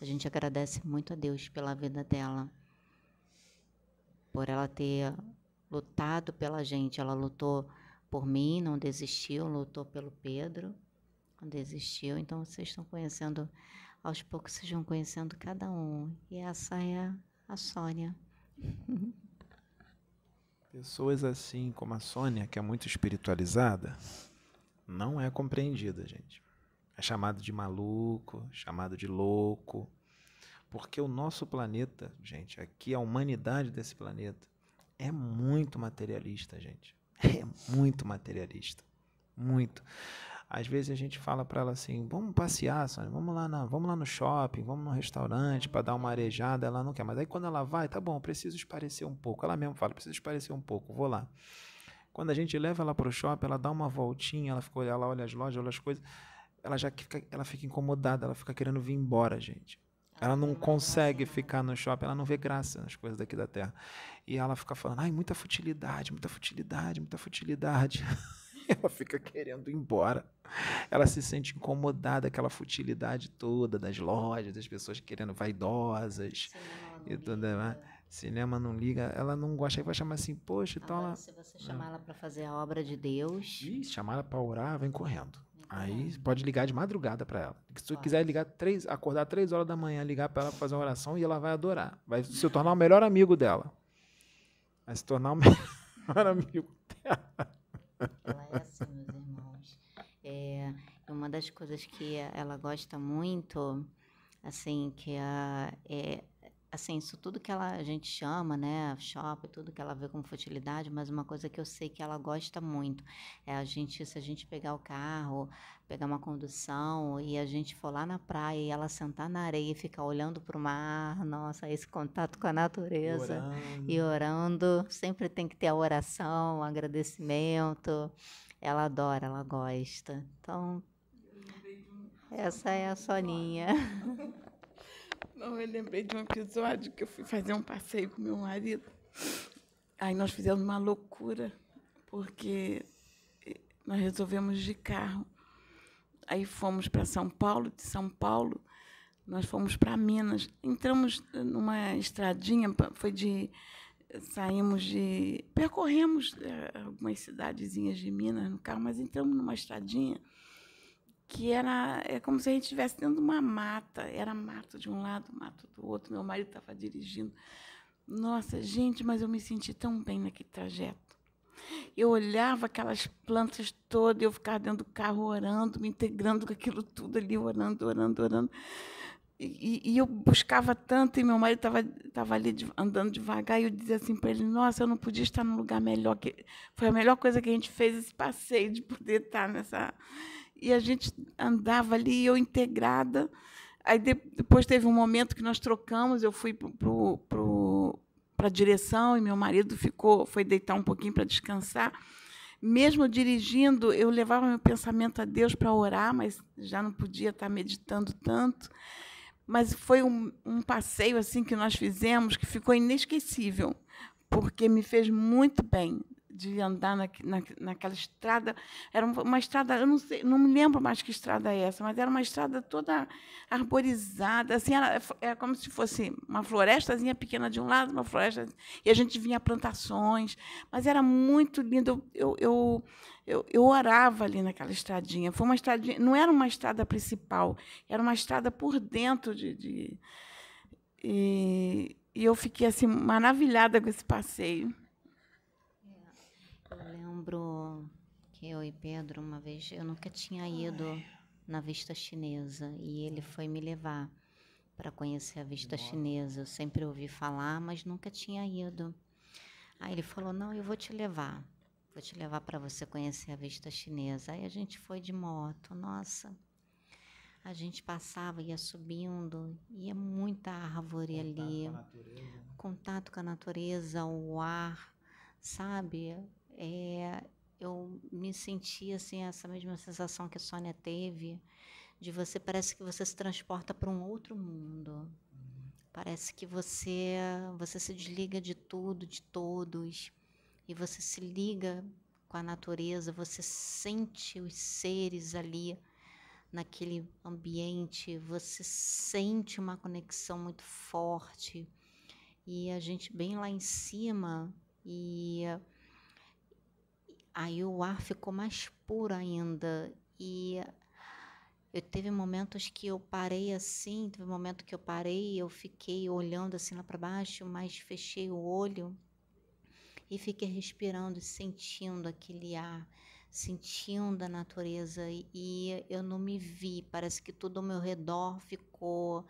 a gente agradece muito a Deus pela vida dela, por ela ter lutado pela gente. Ela lutou por mim, não desistiu, lutou pelo Pedro, não desistiu. Então vocês estão conhecendo, aos poucos vocês vão conhecendo cada um. E essa é a Sônia. Pessoas assim como a Sônia, que é muito espiritualizada, não é compreendida, gente. É chamado de maluco, chamado de louco. Porque o nosso planeta, gente, aqui a humanidade desse planeta é muito materialista, gente. É muito materialista. Muito. Às vezes a gente fala para ela assim: vamos passear, Sônia, vamos lá, na, vamos lá no shopping, vamos no restaurante para dar uma arejada. Ela não quer. Mas aí quando ela vai, tá bom, preciso esparecer um pouco. Ela mesmo fala: preciso esparecer um pouco, vou lá. Quando a gente leva ela para o shopping, ela dá uma voltinha, ela fica ela olha as lojas, olha as coisas. Ela já fica, ela fica incomodada, ela fica querendo vir embora, gente. Ela não consegue ficar no shopping, ela não vê graça nas coisas daqui da Terra. E ela fica falando, ai, muita futilidade, muita futilidade, muita futilidade. ela fica querendo ir embora. Ela se sente incomodada, aquela futilidade toda das lojas, das pessoas querendo vaidosas e tudo mais. Cinema não liga, ela não gosta, aí vai chamar assim, poxa, então Agora, ela. se você chamar ela para fazer a obra de Deus, Ih, chamar ela pra orar, vem correndo. Aí pode ligar de madrugada pra ela. Se Pode. quiser ligar três, acordar três horas da manhã, ligar pra ela pra fazer uma oração e ela vai adorar. Vai se tornar o melhor amigo dela. Vai se tornar o melhor amigo dela. Ela é assim, meus irmãos. É, uma das coisas que ela gosta muito, assim, que a, é, assim, isso tudo que ela, a gente chama, né, shopping, tudo que ela vê como futilidade, mas uma coisa que eu sei que ela gosta muito é a gente, se a gente pegar o carro, pegar uma condução e a gente for lá na praia e ela sentar na areia e ficar olhando para o mar, nossa, esse contato com a natureza Orando. e orando. Sempre tem que ter a oração, o agradecimento. Ela adora, ela gosta. Então, essa é a Soninha. Não, eu lembrei de um episódio que eu fui fazer um passeio com meu marido. Aí nós fizemos uma loucura, porque eh, nós resolvemos de carro. Aí fomos para São Paulo, de São Paulo nós fomos para Minas. Entramos numa estradinha, foi de saímos de percorremos algumas cidadezinhas de Minas no carro, mas entramos numa estradinha que era é como se a gente estivesse dentro de uma mata. Era mato de um lado, mato do outro. Meu marido estava dirigindo. Nossa, gente, mas eu me senti tão bem naquele trajeto. Eu olhava aquelas plantas todas, eu ficava dentro do carro orando, me integrando com aquilo tudo ali, orando, orando, orando. E, e eu buscava tanto, e meu marido estava tava ali andando devagar, e eu dizia assim para ele: Nossa, eu não podia estar num lugar melhor. que Foi a melhor coisa que a gente fez esse passeio, de poder estar nessa. E a gente andava ali, eu integrada. Aí depois teve um momento que nós trocamos, eu fui para a direção e meu marido ficou, foi deitar um pouquinho para descansar. Mesmo dirigindo, eu levava meu pensamento a Deus para orar, mas já não podia estar meditando tanto. Mas foi um, um passeio assim que nós fizemos que ficou inesquecível, porque me fez muito bem de andar na, na, naquela estrada. Era uma estrada, eu não, sei, não me lembro mais que estrada é essa, mas era uma estrada toda arborizada. Assim, era, era como se fosse uma florestazinha pequena de um lado, uma floresta. E a gente vinha plantações. Mas era muito lindo. Eu, eu, eu, eu orava ali naquela estradinha. Foi uma estradinha, não era uma estrada principal, era uma estrada por dentro de. de e, e eu fiquei assim maravilhada com esse passeio. Eu lembro que eu e Pedro, uma vez, eu nunca tinha ido na vista chinesa e ele foi me levar para conhecer a vista chinesa. Eu sempre ouvi falar, mas nunca tinha ido. Aí ele falou: Não, eu vou te levar. Vou te levar para você conhecer a vista chinesa. Aí a gente foi de moto. Nossa, a gente passava, ia subindo, ia muita árvore contato ali. Com contato com a natureza, o ar, sabe? É, eu me senti assim essa mesma sensação que a Sônia teve de você parece que você se transporta para um outro mundo. Parece que você você se desliga de tudo de todos e você se liga com a natureza você sente os seres ali naquele ambiente você sente uma conexão muito forte. E a gente bem lá em cima e Aí o ar ficou mais puro ainda. E eu teve momentos que eu parei assim, teve um momento que eu parei, eu fiquei olhando assim lá para baixo, mas fechei o olho e fiquei respirando sentindo aquele ar, sentindo a natureza. E eu não me vi, parece que tudo ao meu redor ficou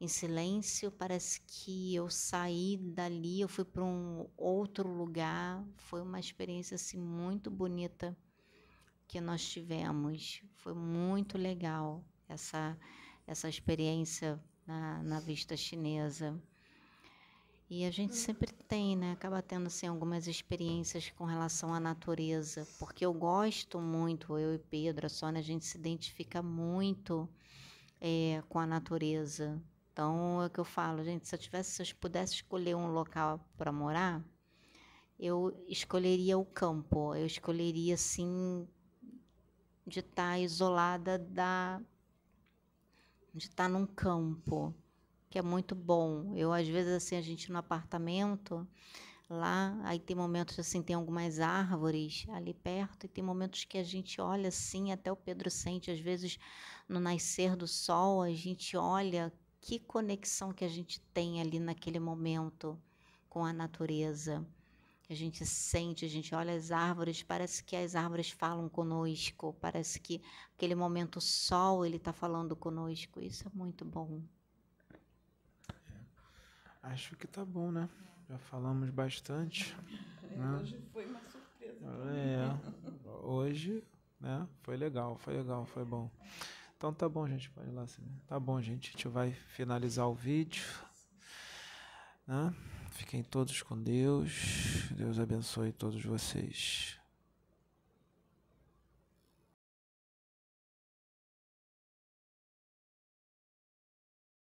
em silêncio. Parece que eu saí dali, eu fui para um outro lugar. Foi uma experiência assim muito bonita que nós tivemos. Foi muito legal essa essa experiência na, na vista chinesa. E a gente sempre tem, né? Acaba tendo assim, algumas experiências com relação à natureza, porque eu gosto muito, eu e Pedro, a Sônia, a gente se identifica muito é, com a natureza. Então, é o que eu falo, gente, se eu tivesse, se eu pudesse escolher um local para morar, eu escolheria o campo. Eu escolheria assim de estar tá isolada da de estar tá num campo, que é muito bom. Eu às vezes assim, a gente no apartamento, lá, aí tem momentos assim, tem algumas árvores ali perto e tem momentos que a gente olha assim, até o Pedro sente às vezes no nascer do sol, a gente olha que conexão que a gente tem ali naquele momento com a natureza. A gente sente, a gente olha as árvores, parece que as árvores falam conosco, parece que aquele momento o sol ele está falando conosco. Isso é muito bom. É. Acho que tá bom, né? Já falamos bastante. É, né? Hoje foi uma surpresa. É, hoje, né? Foi legal, foi legal, foi bom. Então tá bom, gente. Pode ir lá. Tá bom, gente. A gente vai finalizar o vídeo. Né? Fiquem todos com Deus. Deus abençoe todos vocês.